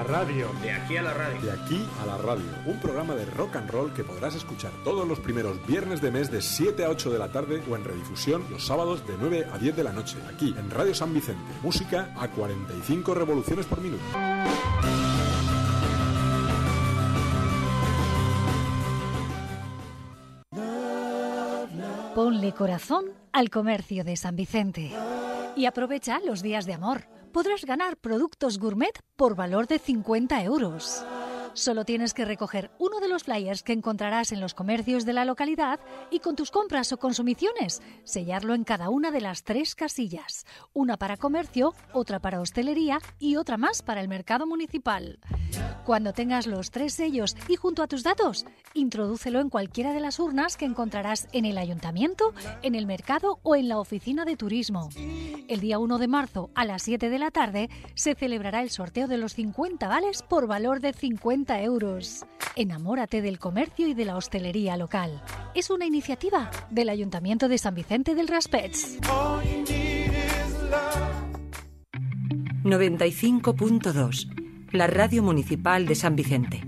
J: Radio.
K: De aquí a la radio.
J: De aquí a la radio. Un programa de rock and roll que podrás escuchar todos los primeros viernes de mes de 7 a 8 de la tarde o en redifusión los sábados de 9 a 10 de la noche. Aquí en Radio San Vicente. Música a 45 revoluciones por minuto.
A: Ponle corazón al comercio de San Vicente y aprovecha los días de amor podrás ganar productos gourmet por valor de 50 euros. Solo tienes que recoger uno de los flyers que encontrarás en los comercios de la localidad y con tus compras o consumiciones sellarlo en cada una de las tres casillas, una para comercio, otra para hostelería y otra más para el mercado municipal. Cuando tengas los tres sellos y junto a tus datos, introdúcelo en cualquiera de las urnas que encontrarás en el ayuntamiento, en el mercado o en la oficina de turismo. El día 1 de marzo a las 7 de la tarde se celebrará el sorteo de los 50 vales por valor de 50 euros. Enamórate del comercio y de la hostelería local. Es una iniciativa del Ayuntamiento de San Vicente del Raspets.
C: 95.2 La radio municipal de San Vicente.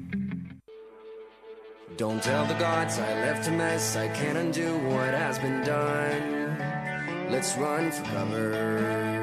C: Don't tell the gods I left a mess. I can't undo what has been done. Let's run for cover.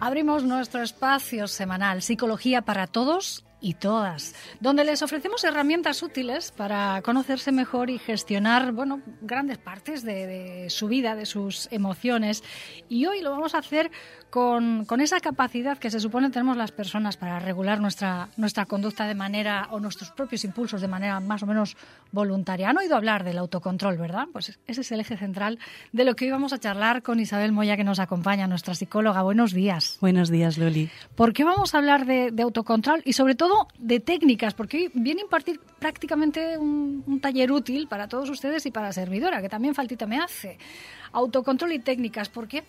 A: Abrimos nuestro espacio semanal Psicología para Todos y todas, donde les ofrecemos herramientas útiles para conocerse mejor y gestionar, bueno, grandes partes de, de, su vida, de sus emociones. Y hoy lo vamos a hacer con, con, esa capacidad que se supone tenemos las personas para regular nuestra, nuestra conducta de manera, o nuestros propios impulsos de manera más o menos voluntaria. Han oído hablar del autocontrol, ¿verdad? Pues ese es el eje central de lo que hoy vamos a charlar con Isabel Moya, que nos acompaña, nuestra psicóloga. Buenos días.
L: Buenos días, Loli.
A: ¿Por qué vamos a hablar de, de autocontrol y sobre todo de técnicas? Porque hoy viene a impartir prácticamente un, un taller útil para todos ustedes y para la servidora, que también faltita me hace. Autocontrol y técnicas, ¿por qué?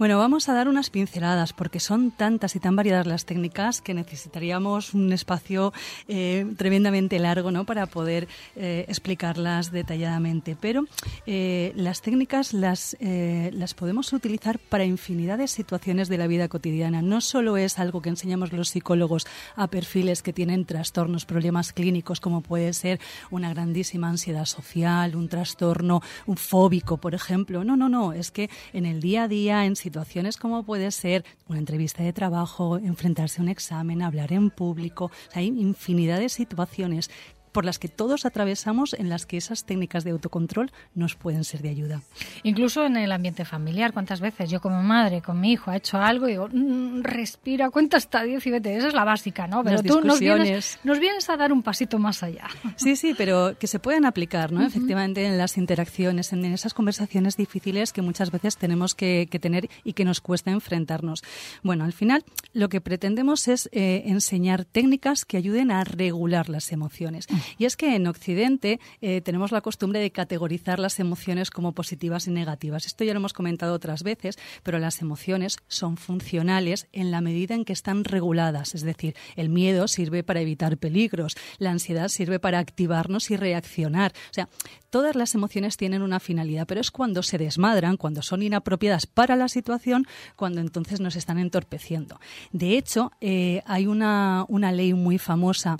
L: Bueno, vamos a dar unas pinceladas porque son tantas y tan variadas las técnicas que necesitaríamos un espacio eh, tremendamente largo ¿no? para poder eh, explicarlas detalladamente. Pero eh, las técnicas las, las podemos utilizar para infinidad de situaciones de la vida cotidiana. No solo es algo que enseñamos los psicólogos a perfiles que tienen trastornos, problemas clínicos, como puede ser una grandísima ansiedad social, un trastorno un fóbico, por ejemplo. No, no, no. Es que en el día a día, situaciones como puede ser una entrevista de trabajo, enfrentarse a un examen, hablar en público. hay infinidad de situaciones por las que todos atravesamos en las que esas técnicas de autocontrol nos pueden ser de ayuda.
A: Incluso en el ambiente familiar, ¿cuántas veces yo como madre, con mi hijo, ha hecho algo y digo, mm, respira, cuenta hasta 10 y vete? Esa es la básica, ¿no? Pero tú nos vienes, nos vienes, a dar un pasito más allá.
L: Sí, sí, pero que se pueden aplicar, ¿no? Efectivamente, en las interacciones, en esas conversaciones difíciles que muchas veces tenemos que, tener y que nos cuesta enfrentarnos. Bueno, al final lo que pretendemos es eh, enseñar técnicas que ayuden a regular las emociones. Y es que en Occidente eh, tenemos la costumbre de categorizar las emociones como positivas y negativas. Esto ya lo hemos comentado otras veces, pero las emociones son funcionales en la medida en que están reguladas. Es decir, el miedo sirve para evitar peligros, la ansiedad sirve para activarnos y reaccionar. O sea, todas las emociones tienen una finalidad, pero es cuando se desmadran, cuando son inapropiadas para la situación, cuando entonces nos están entorpeciendo. De hecho, eh, hay una, una ley muy famosa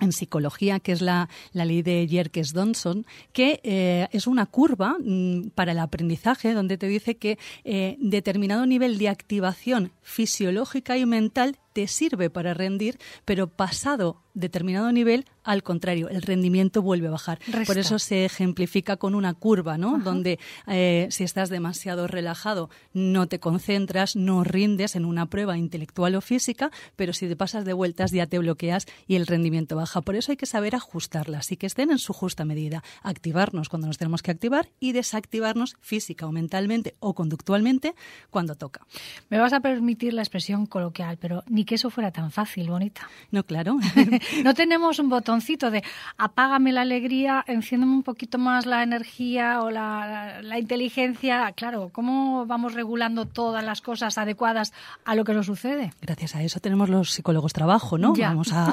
L: en psicología, que es la, ley de Yerkes-Donson, que eh, es una curva mm, para el aprendizaje donde te dice que eh, determinado nivel de activación fisiológica y mental te sirve para rendir, pero pasado determinado nivel, al contrario, el rendimiento vuelve a bajar. Por eso se ejemplifica con una curva, ¿no? Donde eh, si estás demasiado relajado, no te concentras, no rindes en una prueba intelectual o física, pero si te pasas de vueltas ya te bloqueas y el rendimiento baja. Por eso hay que saber ajustarlas y que estén en su justa medida. Activarnos cuando nos tenemos que activar y desactivarnos física o mentalmente o conductualmente cuando toca.
A: Me vas a permitir la expresión coloquial, pero ni que eso fuera tan fácil, bonita.
L: No, claro. [laughs]
A: no tenemos un botoncito de apágame la alegría, enciéndeme un poquito más la energía o la, inteligencia. Claro, ¿cómo vamos regulando todas las cosas adecuadas a lo que nos sucede?
L: Gracias a eso tenemos los psicólogos trabajo, ¿no? Vamos a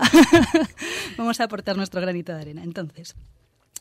L: [laughs] vamos a aportar nuestro granito de arena. Entonces,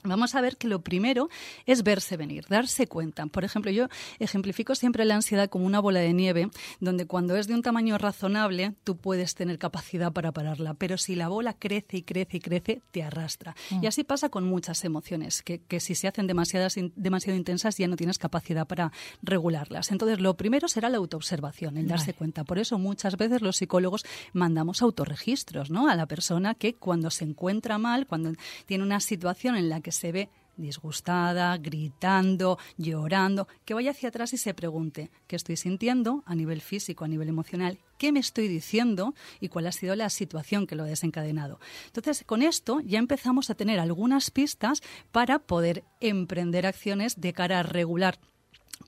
L: Vamos a ver que lo primero es verse venir, darse cuenta. Por ejemplo, yo ejemplifico siempre la ansiedad como una bola de nieve, donde cuando es de un tamaño razonable, tú puedes tener capacidad para pararla, pero si la bola crece y crece y crece, te arrastra. Mm. Y así pasa con muchas emociones, que, si se hacen demasiadas, demasiado intensas ya no tienes capacidad para regularlas. Entonces, lo primero será la autoobservación, el darse cuenta. Por eso muchas veces los psicólogos mandamos autorregistros ¿no? a la persona que cuando se encuentra mal, cuando tiene una situación en la que se ve disgustada, gritando, llorando, que vaya hacia atrás y se pregunte qué estoy sintiendo a nivel físico, a nivel emocional, qué me estoy diciendo y cuál ha sido la situación que lo ha desencadenado. Entonces, con esto ya empezamos a tener algunas pistas para poder emprender acciones de cara a regular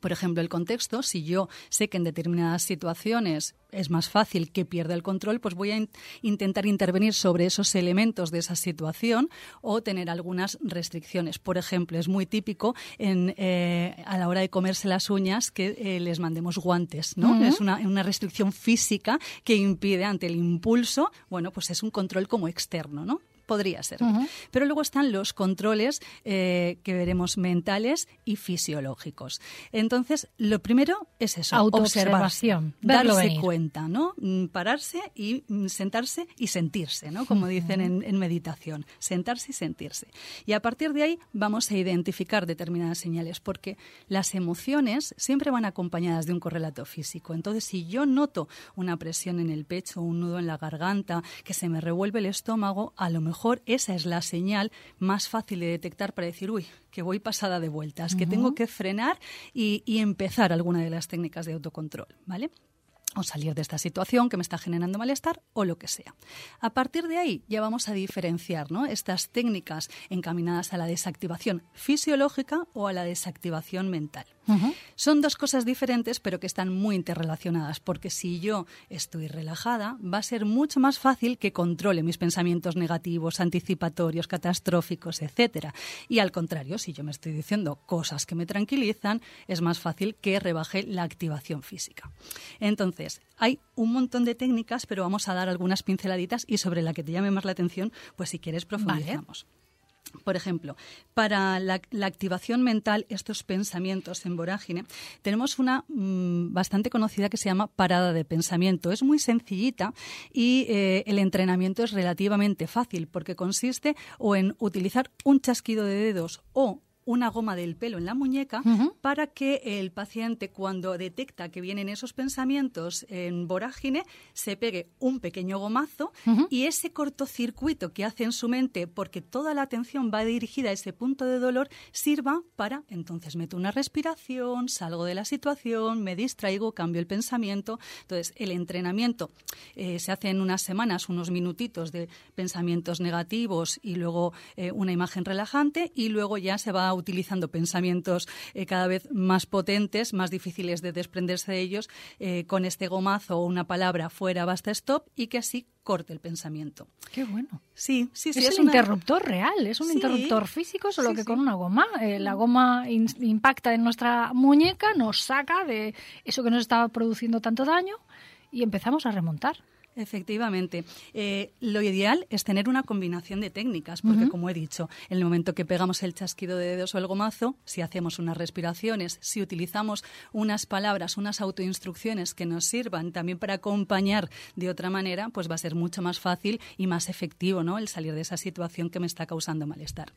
L: por ejemplo, el contexto, si yo sé que en determinadas situaciones es más fácil que pierda el control, pues voy a intentar intervenir sobre esos elementos de esa situación o tener algunas restricciones. Por ejemplo, es muy típico en, eh, a la hora de comerse las uñas que eh, les mandemos guantes, ¿no? Es una, una, restricción física que impide ante el impulso, bueno, pues es un control como externo, ¿no? Podría ser. Pero luego están los controles eh, que veremos mentales y fisiológicos. Entonces, lo primero es eso,
A: observación,
L: darse cuenta, ¿no? Mm, pararse y mm, sentarse y sentirse, ¿no? Como dicen en, en, meditación, sentarse y sentirse. Y a partir de ahí vamos a identificar determinadas señales, porque las emociones siempre van acompañadas de un correlato físico. Entonces, si yo noto una presión en el pecho, un nudo en la garganta, que se me revuelve el estómago, a lo mejor mejor esa es la señal más fácil de detectar para decir, uy, que voy pasada de vueltas, que tengo que frenar y, y empezar alguna de las técnicas de autocontrol, ¿vale? o salir de esta situación que me está generando malestar o lo que sea. A partir de ahí ya vamos a diferenciar ¿no? estas técnicas encaminadas a la desactivación fisiológica o a la desactivación mental. Son dos cosas diferentes pero que están muy interrelacionadas porque si yo estoy relajada va a ser mucho más fácil que controle mis pensamientos negativos, anticipatorios, catastróficos, etc. Y al contrario, si yo me estoy diciendo cosas que me tranquilizan, es más fácil que rebaje la activación física. Entonces, hay un montón de técnicas, pero vamos a dar algunas pinceladitas y sobre la que te llame más la atención, pues si quieres profundizamos. Por ejemplo, para la, activación mental, estos pensamientos en vorágine, tenemos una mm, bastante conocida que se llama parada de pensamiento. Es muy sencillita y eh, el entrenamiento es relativamente fácil porque consiste o en utilizar un chasquido de dedos o una goma del pelo en la muñeca para que el paciente, cuando detecta que vienen esos pensamientos en vorágine, se pegue un pequeño gomazo y ese cortocircuito que hace en su mente, porque toda la atención va dirigida a ese punto de dolor, sirva para, entonces meto una respiración, salgo de la situación, me distraigo, cambio el pensamiento. Entonces, el entrenamiento eh, se hace en unas semanas, unos minutitos de pensamientos negativos y luego eh, una imagen relajante y luego ya se va utilizando pensamientos eh, cada vez más potentes, más difíciles de desprenderse de ellos, eh, con este gomazo o una palabra fuera, basta, stop, y que así corte el pensamiento.
A: Qué bueno.
L: Sí, sí, sí.
A: Es,
L: es
A: un
L: una-
A: interruptor real, es un
L: Sí.
A: interruptor físico, solo
L: Sí,
A: que con una goma. Eh, la goma in- impacta en nuestra muñeca, nos saca de eso que nos estaba produciendo tanto daño y empezamos a remontar.
L: Efectivamente. Eh, lo ideal es tener una combinación de técnicas, porque como he dicho, en el momento que pegamos el chasquido de dedos o el gomazo, si hacemos unas respiraciones, si utilizamos unas palabras, unas autoinstrucciones que nos sirvan también para acompañar de otra manera, pues va a ser mucho más fácil y más efectivo ¿no? el salir de esa situación que me está causando malestar.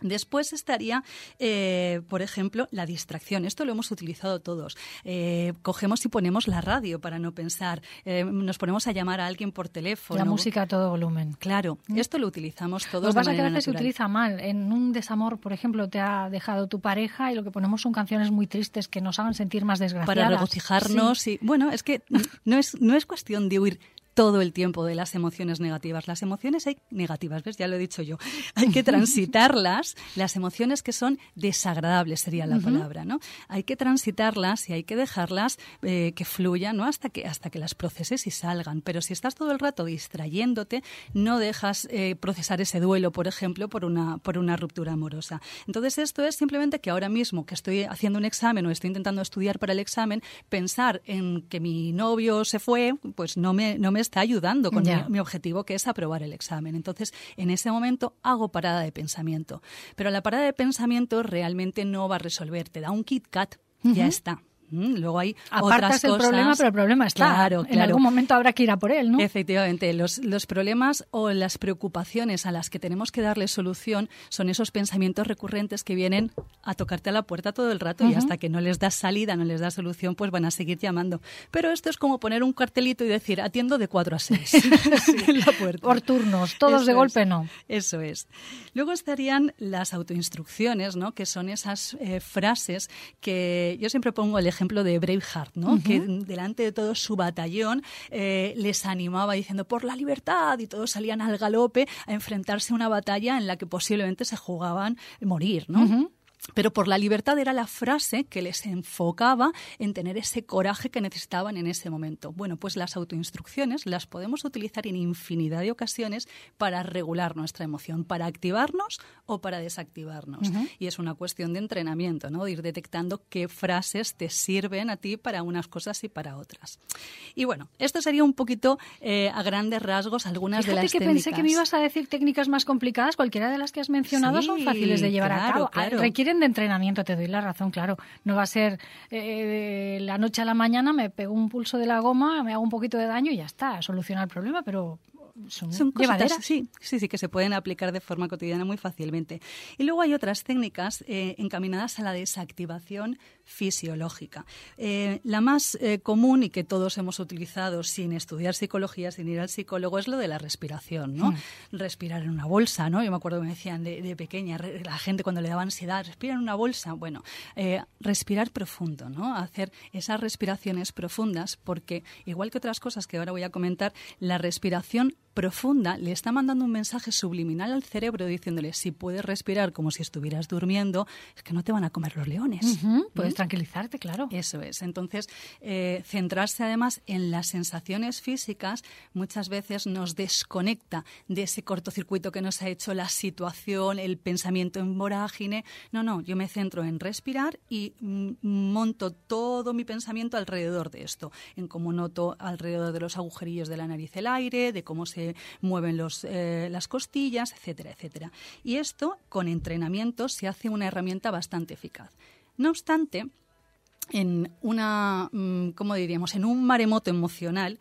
L: Después estaría, eh, por ejemplo, la distracción. Esto lo hemos utilizado todos. Eh, cogemos y ponemos la radio para no pensar. Eh, nos ponemos a llamar a alguien por teléfono.
A: La música a todo volumen.
L: Claro, esto lo utilizamos todos.
A: Lo que pasa es que a veces se utiliza mal. En un desamor, por ejemplo, te ha dejado tu pareja y lo que ponemos son canciones muy tristes que nos hagan sentir más desgraciadas.
L: para regocijarnos.
A: Sí.
L: Y, bueno, es que no es, no es cuestión de huir todo el tiempo de las emociones negativas. Las emociones hay negativas, ¿ves? Ya lo he dicho yo. [laughs] Hay que transitarlas. Las emociones que son desagradables sería la palabra, ¿no? Hay que transitarlas y hay que dejarlas eh, que fluyan, ¿no? Hasta que, hasta que las proceses y salgan. Pero si estás todo el rato distrayéndote, no dejas eh, procesar ese duelo, por ejemplo, por una, por una ruptura amorosa. Entonces, esto es simplemente que ahora mismo que estoy haciendo un examen o estoy intentando estudiar para el examen, pensar en que mi novio se fue, pues no me, no me está ayudando con mi, mi objetivo, que es aprobar el examen. Entonces, en ese momento hago parada de pensamiento. Pero la parada de pensamiento realmente no va a resolver. Te da un Kit Kat, ya está. Mm, Luego hay
A: Apartas
L: otras
A: el
L: cosas.
A: problema, pero el problema está.
L: Claro,
A: En algún momento habrá que ir a por él, ¿no?
L: Efectivamente, los, los problemas o las preocupaciones a las que tenemos que darle solución son esos pensamientos recurrentes que vienen a tocarte a la puerta todo el rato y hasta que no les das salida, no les das solución, pues van a seguir llamando. Pero esto es como poner un cartelito y decir, atiendo de 4 a 6 [laughs] en la puerta.
A: Por turnos, todos de golpe
L: es.
A: no.
L: Eso es. Luego estarían las autoinstrucciones, ¿no? que son esas eh, frases que yo siempre pongo el ejemplo de Braveheart, ¿no? Que delante de todo su batallón eh, les animaba diciendo por la libertad y todos salían al galope a enfrentarse a una batalla en la que posiblemente se jugaban morir. ¿no? Pero por la libertad era la frase que les enfocaba en tener ese coraje que necesitaban en ese momento. Bueno, pues las autoinstrucciones las podemos utilizar en infinidad de ocasiones para regular nuestra emoción, para activarnos o para desactivarnos. Y es una cuestión de entrenamiento, ¿no? De ir detectando qué frases te sirven a ti para unas cosas y para otras. Y bueno, esto sería un poquito eh, a grandes rasgos algunas
A: Fíjate
L: de las
A: que
L: técnicas.
A: pensé que me ibas a decir técnicas más complicadas. Cualquiera de las que has mencionado
L: Sí,
A: son fáciles de llevar a cabo. Ah,
L: claro.
A: Requieren de entrenamiento, te doy la razón, claro. No va a ser eh, de la noche a la mañana, me pego un pulso de la goma, me hago un poquito de daño y ya está, soluciona el problema, pero son,
L: Son cositas, sí, sí, sí, que se pueden aplicar de forma cotidiana muy fácilmente. Y luego hay otras técnicas eh, encaminadas a la desactivación fisiológica. Eh, la más eh, común y que todos hemos utilizado sin estudiar psicología, sin ir al psicólogo, es lo de la respiración, ¿no?
A: Mm.
L: Respirar en una bolsa, ¿no? Yo me acuerdo que me decían de, de pequeña, la gente cuando le daba ansiedad, respira en una bolsa. Bueno, eh, respirar profundo, ¿no? Hacer esas respiraciones profundas, porque igual que otras cosas que ahora voy a comentar, la respiración profunda le está mandando un mensaje subliminal al cerebro diciéndole si puedes respirar como si estuvieras durmiendo, es que no te van a comer los leones.
A: Ujú, puedes
L: ¿Mm?
A: Tranquilizarte, claro.
L: Eso es. Entonces, eh, centrarse además en las sensaciones físicas muchas veces nos desconecta de ese cortocircuito que nos ha hecho la situación, el pensamiento en vorágine. No, no, yo me centro en respirar y mm, monto todo mi pensamiento alrededor de esto, en cómo noto alrededor de los agujerillos de la nariz el aire, de cómo se mueven los, eh, las costillas, etcétera, etcétera. Y esto, con entrenamiento, se hace una herramienta bastante eficaz. No obstante, en una, mm, ¿cómo diríamos? En un maremoto emocional,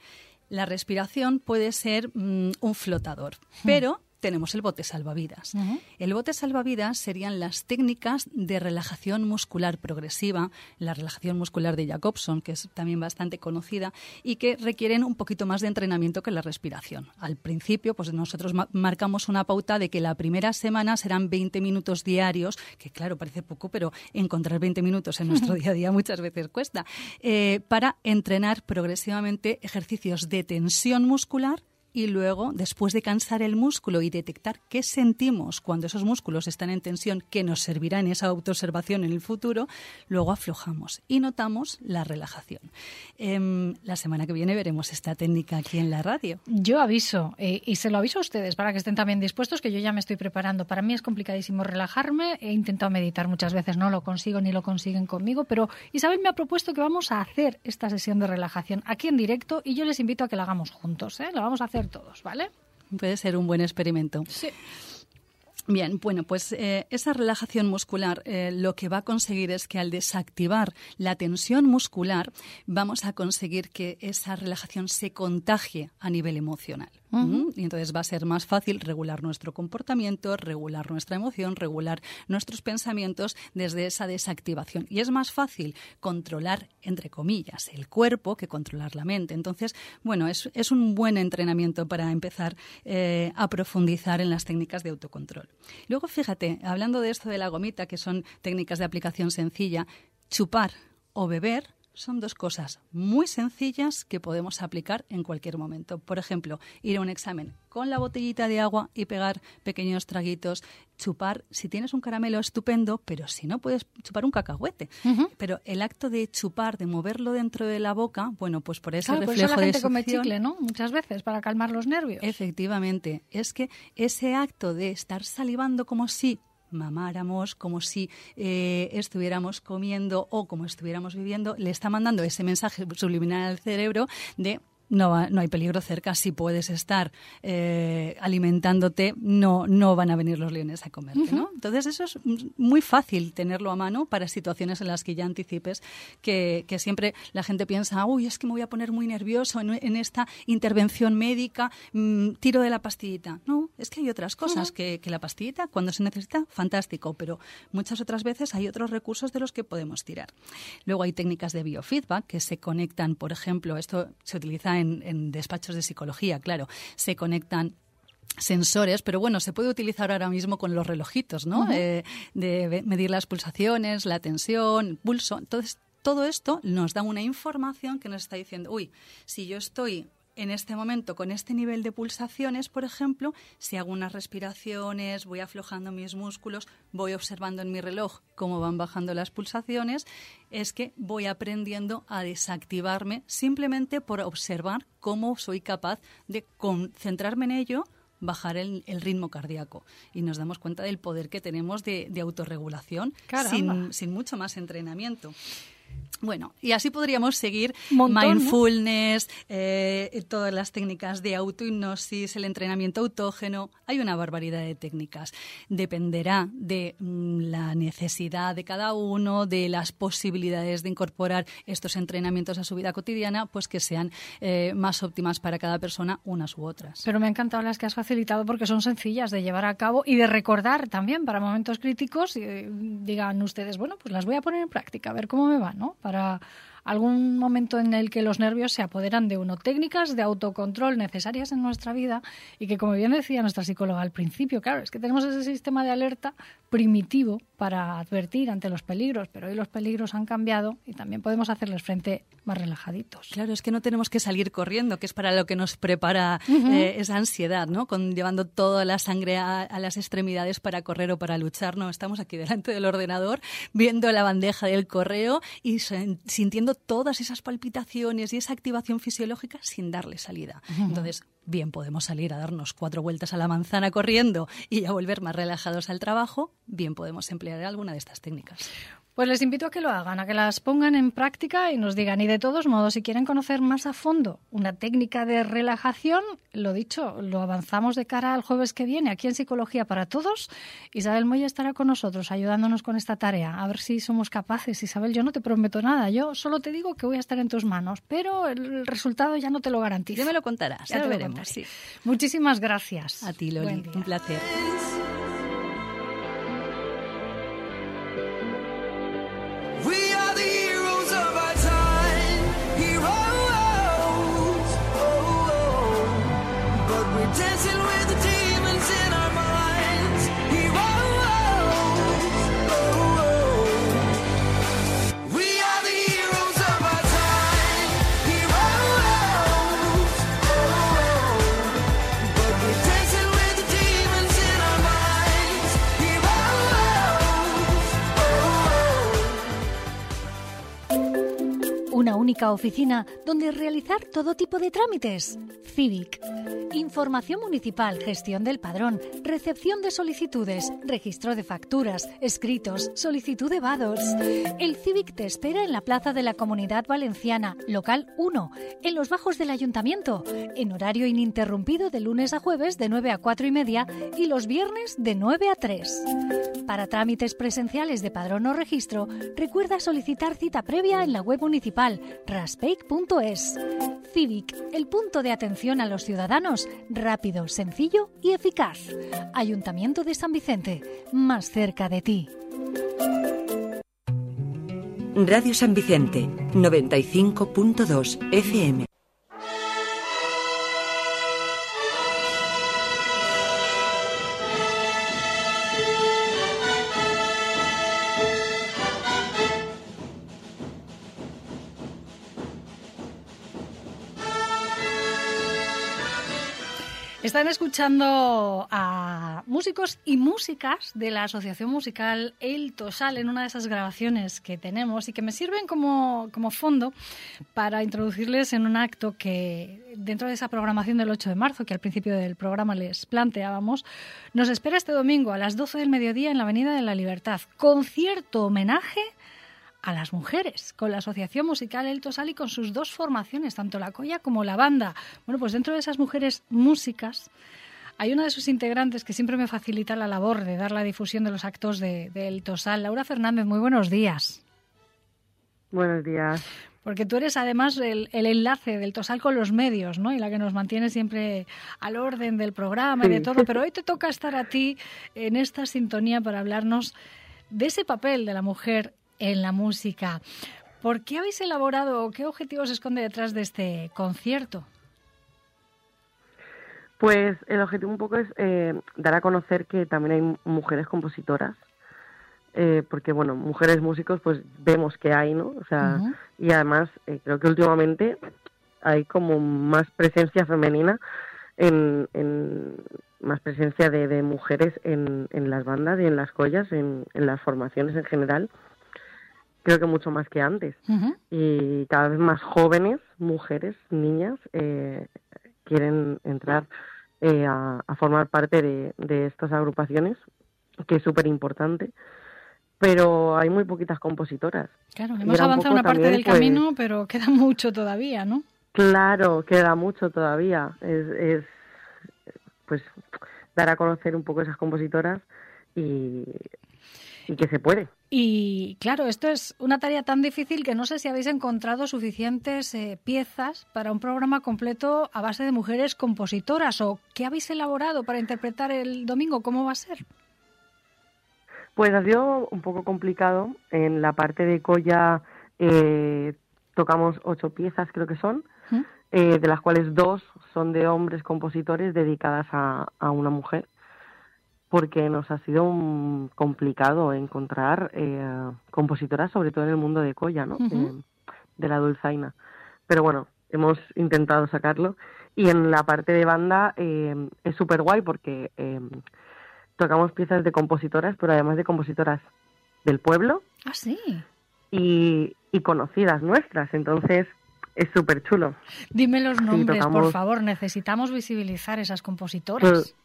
L: la respiración puede ser mm, un flotador, pero tenemos el bote salvavidas. El bote salvavidas serían las técnicas de relajación muscular progresiva, la relajación muscular de Jacobson, que es también bastante conocida, y que requieren un poquito más de entrenamiento que la respiración. Al principio, pues nosotros marcamos una pauta de que la primera semana serán 20 minutos diarios, que claro, parece poco, pero encontrar 20 minutos en nuestro [laughs] día a día muchas veces cuesta, eh, para entrenar progresivamente ejercicios de tensión muscular y luego, después de cansar el músculo y detectar qué sentimos cuando esos músculos están en tensión, que nos servirá en esa autoobservación en el futuro, luego aflojamos y notamos la relajación. Em, la semana que viene veremos esta técnica aquí en la radio.
A: Yo aviso, eh, y se lo aviso a ustedes para que estén también dispuestos, que yo ya me estoy preparando. Para mí es complicadísimo relajarme. He intentado meditar muchas veces, no lo consigo ni lo consiguen conmigo, pero Isabel me ha propuesto que vamos a hacer esta sesión de relajación aquí en directo y yo les invito a que la hagamos juntos. ¿eh? Vamos a hacer todos, ¿vale?
L: Puede ser un buen experimento.
A: Sí.
L: Bien, bueno, pues eh, esa relajación muscular eh, lo que va a conseguir es que al desactivar la tensión muscular vamos a conseguir que esa relajación se contagie a nivel emocional. Y entonces va a ser más fácil regular nuestro comportamiento, regular nuestra emoción, regular nuestros pensamientos desde esa desactivación. Y es más fácil controlar, entre comillas, el cuerpo que controlar la mente. Entonces, bueno, es, un buen entrenamiento para empezar eh, a profundizar en las técnicas de autocontrol. Luego, fíjate, hablando de esto de la gomita, que son técnicas de aplicación sencilla, chupar o beber son dos cosas muy sencillas que podemos aplicar en cualquier momento. Por ejemplo, ir a un examen con la botellita de agua y pegar pequeños traguitos, chupar, si tienes un caramelo estupendo, pero si no puedes chupar un cacahuete. Pero el acto de chupar, de moverlo dentro de la boca, bueno, pues por ese reflejo
A: por eso la gente
L: de
A: come chicle, ¿no? Muchas veces para calmar los nervios.
L: Efectivamente, es que ese acto de estar salivando como si mamáramos, como si eh, estuviéramos comiendo o como estuviéramos viviendo, le está mandando ese mensaje subliminal al cerebro de no, no hay peligro cerca. Si puedes estar eh, alimentándote, no, no van a venir los leones a comerte. ¿no? Entonces, eso es muy fácil tenerlo a mano para situaciones en las que ya anticipes que, que siempre la gente piensa, uy, es que me voy a poner muy nervioso en, en esta intervención médica, mm, tiro de la pastillita. No, es que hay otras cosas que, que la pastillita, cuando se necesita, fantástico, pero muchas otras veces hay otros recursos de los que podemos tirar. Luego hay técnicas de biofeedback que se conectan, por ejemplo, esto se utiliza en, despachos de psicología, claro, se conectan sensores, pero bueno, se puede utilizar ahora mismo con los relojitos, ¿no? Eh, de medir las pulsaciones, la tensión, el pulso. Entonces, todo esto nos da una información que nos está diciendo, uy, si yo estoy en este momento, con este nivel de pulsaciones, por ejemplo, si hago unas respiraciones, voy aflojando mis músculos, voy observando en mi reloj cómo van bajando las pulsaciones, es que voy aprendiendo a desactivarme simplemente por observar cómo soy capaz de concentrarme en ello bajar el, ritmo cardíaco y nos damos cuenta del poder que tenemos de, autorregulación sin, sin mucho más entrenamiento. Bueno, y así podríamos seguir mindfulness, eh, todas las técnicas de autohipnosis, el entrenamiento autógeno. Hay una barbaridad de técnicas. Dependerá de mm, la necesidad de cada uno, de las posibilidades de incorporar estos entrenamientos a su vida cotidiana, pues que sean eh, más óptimas para cada persona, unas u otras.
A: Pero me han encantado las que has facilitado porque son sencillas de llevar a cabo y de recordar también para momentos críticos. Eh, digan ustedes, bueno, pues las voy a poner en práctica, a ver cómo me va, ¿no? para から algún momento en el que los nervios se apoderan de uno. Técnicas de autocontrol necesarias en nuestra vida y que, como bien decía nuestra psicóloga al principio, claro, es que tenemos ese sistema de alerta primitivo para advertir ante los peligros, pero hoy los peligros han cambiado y también podemos hacerles frente más relajaditos.
L: Claro, es que no tenemos que salir corriendo, que es para lo que nos prepara eh, esa ansiedad, ¿no? Con, llevando toda la sangre a, a, las extremidades para correr o para luchar, no, estamos aquí delante del ordenador viendo la bandeja del correo y sintiendo todas esas palpitaciones y esa activación fisiológica sin darle salida. Entonces, bien podemos salir a darnos cuatro vueltas a la manzana corriendo y a volver más relajados al trabajo, bien podemos emplear alguna de estas técnicas.
A: Pues les invito a que lo hagan, a que las pongan en práctica y nos digan. Y de todos modos, si quieren conocer más a fondo una técnica de relajación, lo dicho, lo avanzamos de cara al jueves que viene aquí en Psicología para Todos. Isabel Moya estará con nosotros ayudándonos con esta tarea, a ver si somos capaces. Isabel, yo no te prometo nada, yo solo te digo que voy a estar en tus manos, pero el resultado ya no te lo garantizo.
L: Ya me lo contarás, ya,
A: te
L: lo veremos.
A: contaré. Muchísimas gracias.
L: A ti, Loli, un placer.
A: Oficina donde realizar todo tipo de trámites. Civic. Información municipal, gestión del padrón, recepción de solicitudes, registro de facturas, escritos, solicitud de vados. El Civic te espera en la Plaza de la Comunidad Valenciana, local 1, en los bajos del Ayuntamiento, en horario ininterrumpido de lunes a jueves de 9 a 4 y media y los viernes de 9 a 3. Para trámites presenciales de padrón o registro, recuerda solicitar cita previa en la web municipal raspeic.es. Civic, el punto de atención a los ciudadanos, rápido, sencillo y eficaz. Ayuntamiento de San Vicente, más cerca de ti.
K: Radio San Vicente, 95.2 FM.
A: Están escuchando a músicos y músicas de la Asociación Musical El Tosal en una de esas grabaciones que tenemos y que me sirven como, como fondo para introducirles en un acto que dentro de esa programación del 8 de marzo que al principio del programa les planteábamos, nos espera este domingo a las 12 del mediodía en la Avenida de la Libertad. Concierto homenaje a las mujeres, con la Asociación Musical El Tosal y con sus dos formaciones, tanto la colla como la banda. Bueno, pues dentro de esas mujeres músicas hay una de sus integrantes que siempre me facilita la labor de dar la difusión de los actos de, de El Tosal. Laura Fernández, muy buenos días.
M: Buenos días.
A: Porque tú eres además el, el enlace del Tosal con los medios, ¿no? Y la que nos mantiene siempre al orden del programa y de todo. Pero hoy te toca estar a ti en esta sintonía para hablarnos de ese papel de la mujer en la música. ¿Por qué habéis elaborado o qué objetivo se esconde detrás de este concierto?
M: Pues el objetivo un poco es eh, dar a conocer que también hay mujeres compositoras, eh, porque bueno, mujeres músicos pues vemos que hay, ¿no? O sea, y además eh, creo que últimamente hay como más presencia femenina en, en más presencia de, de mujeres en, en las bandas y en las collas, en, en las formaciones en general. Creo que mucho más que antes. y cada vez más jóvenes, mujeres, niñas, eh, quieren entrar eh, a, a formar parte de, de estas agrupaciones, que es súper importante, pero hay muy poquitas compositoras.
A: Claro, hemos
M: un
A: avanzado una parte
M: también,
A: del
M: pues,
A: camino, pero queda [laughs] mucho todavía, ¿no?
M: Claro, queda mucho todavía. Es, es pues dar a conocer un poco esas compositoras y, y que se puede.
A: Y claro, esto es una tarea tan difícil que no sé si habéis encontrado suficientes eh, piezas para un programa completo a base de mujeres compositoras o qué habéis elaborado para interpretar el domingo, ¿cómo va a ser?
M: Pues ha sido un poco complicado. En la parte de Colla eh, tocamos ocho piezas, creo que son,
A: ¿Mm?
M: eh, de las cuales dos son de hombres compositores dedicadas a, a una mujer, porque nos ha sido un- complicado encontrar eh, compositoras, sobre todo en el mundo de Colla, ¿no? Eh, de la dulzaina. Pero bueno, hemos intentado sacarlo. Y en la parte de banda eh, es súper guay porque tocamos piezas de compositoras, pero además de compositoras del pueblo
A: Ah, sí.
M: y, y conocidas nuestras. Entonces es súper chulo.
A: Dime los
M: Sí,
A: nombres, por favor. Necesitamos visibilizar esas compositoras.
M: Pues,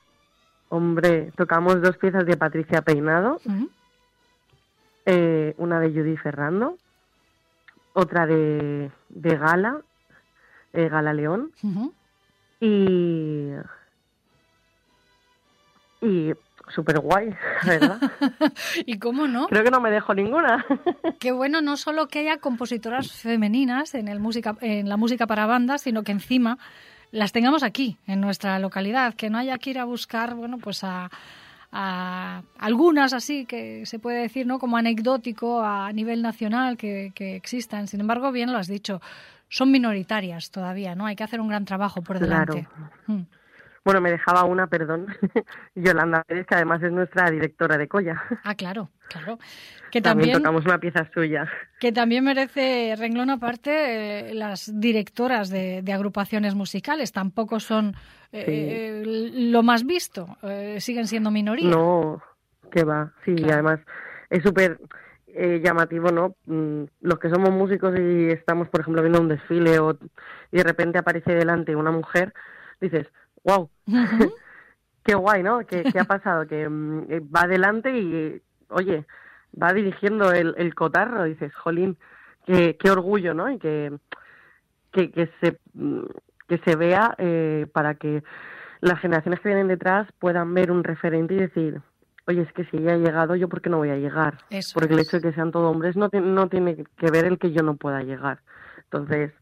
M: hombre, tocamos dos piezas de Patricia Peinado, eh, una de Judy Ferrando, otra de, de Gala, eh, Gala León, y y súper guay, ¿verdad? [laughs]
A: ¿Y cómo no?
M: Creo que no me dejo ninguna. [laughs]
A: Qué bueno no solo que haya compositoras femeninas en, el música, en la música para bandas, sino que encima las tengamos aquí, en nuestra localidad, que no haya que ir a buscar, bueno, pues a, a algunas así que se puede decir, ¿no? Como anecdótico a nivel nacional que, que existan. Sin embargo, bien lo has dicho, son minoritarias todavía, ¿no? Hay que hacer un gran trabajo por delante.
M: Claro.
A: Mm.
M: Bueno, me dejaba una, perdón, [laughs] Yolanda Pérez, que además es nuestra directora de Colla.
A: Ah, claro, claro. Que
M: también,
A: también,
M: tocamos una pieza suya.
A: que también merece renglón aparte eh, las directoras de, de agrupaciones musicales. Tampoco son eh, lo más visto, eh, siguen siendo minoría.
M: No, que va, sí, y además es súper eh, llamativo, ¿no? Mm, Los que somos músicos y estamos, por ejemplo, viendo un desfile o, y de repente aparece delante una mujer, dices, wow, [laughs] qué guay, ¿no? ¿Qué, qué ha pasado? Que mm, eh, va adelante y, oye, va dirigiendo el, el cotarro, dices, jolín, qué, qué orgullo, ¿no? Y que, que, que se mm, que se vea eh, para que las generaciones que vienen detrás puedan ver un referente y decir, oye, es que si ella ha llegado, yo por qué no voy a llegar.
A: Eso
M: Porque el hecho de que sean todos hombres no, no tiene que ver el que yo no pueda llegar. Entonces,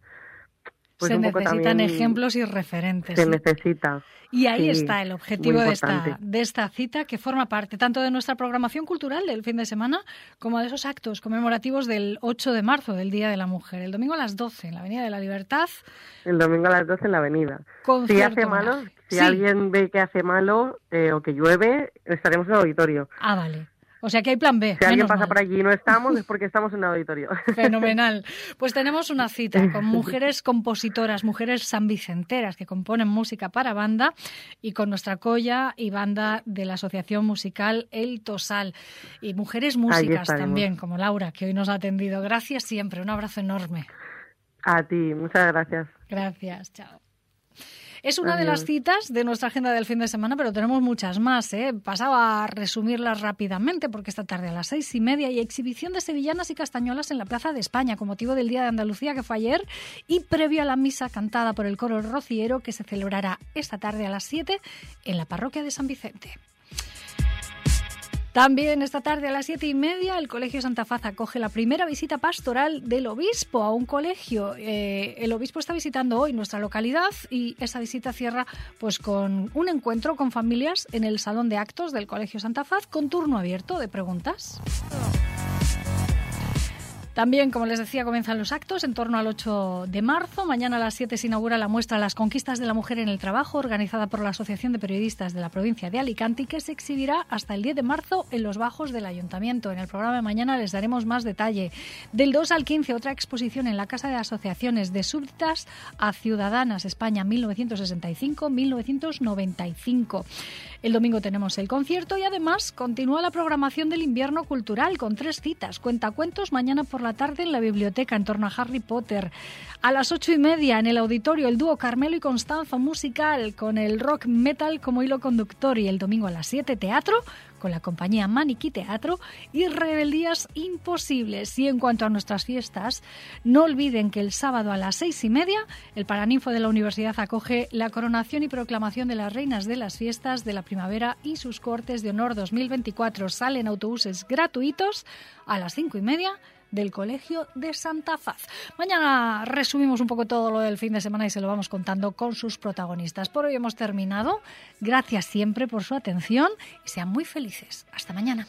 M: pues
A: se
M: un poco
A: necesitan
M: también
A: ejemplos y referentes.
M: se necesita.
A: Y ahí
M: Sí,
A: está el objetivo de esta, de esta cita que forma parte tanto de nuestra programación cultural del fin de semana como de esos actos conmemorativos del 8 de marzo, del Día de la Mujer. El domingo a las 12 en la Avenida de la Libertad.
M: El domingo a las 12 en la avenida. Si hace malo, si
A: Sí.
M: alguien ve que hace malo eh, o que llueve, estaremos en el auditorio.
A: Ah, vale. O sea que hay plan B.
M: Si alguien pasa
A: mal.
M: por allí y no [laughs] estamos, es porque estamos en el auditorio. [laughs]
A: Fenomenal. Pues tenemos una cita [laughs] con mujeres compositoras, mujeres sanvicenteras que componen música para banda y con nuestra colla y banda de la Asociación Musical El Tosal. Y mujeres músicas también, como Laura, que hoy nos ha atendido. Gracias siempre. Un abrazo enorme.
M: A ti, muchas gracias.
A: Gracias. Chao. Es una de las citas de nuestra agenda del fin de semana, pero tenemos muchas más. ¿eh? Pasaba a resumirlas rápidamente porque esta tarde a las seis y media hay exhibición de sevillanas y castañuelas en la Plaza de España con motivo del Día de Andalucía que fue ayer y previo a la misa cantada por el coro rociero que se celebrará esta tarde a las 7 en la parroquia de San Vicente. También esta tarde a las siete y media el Colegio Santa Faz acoge la primera visita pastoral del obispo a un colegio. Eh, el obispo está visitando hoy nuestra localidad y esa visita cierra pues con un encuentro con familias en el salón de actos del Colegio Santa Faz con turno abierto de preguntas. También, como les decía, comienzan los actos en torno al 8 de marzo. Mañana a las 7 se inaugura la muestra Las conquistas de la mujer en el trabajo, organizada por la Asociación de Periodistas de la provincia de Alicante que se exhibirá hasta el 10 de marzo en los bajos del ayuntamiento. En el programa de mañana les daremos más detalle. Del 2 al 15, otra exposición en la Casa de Asociaciones de Súbditas a Ciudadanas, España 1965-1995. El domingo tenemos el concierto y además continúa la programación del invierno cultural con tres citas. Cuentacuentos mañana por la tarde en la biblioteca en torno a Harry Potter. A las ocho y media en el auditorio el dúo Carmelo y Constanzo musical con el rock metal como hilo conductor y el domingo a las 7 teatro con la compañía Maniquí Teatro y Rebeldías Imposibles. Y en cuanto a nuestras fiestas, no olviden que el sábado a las seis y media el Paraninfo de la Universidad acoge la coronación y proclamación de las reinas de las fiestas de la primavera y sus cortes de honor 2024. Salen autobuses gratuitos a las cinco y media del Colegio de Santa Faz. Mañana resumimos un poco todo lo del fin de semana y se lo vamos contando con sus protagonistas. Por hoy hemos terminado. Gracias siempre por su atención y sean muy felices. Hasta mañana.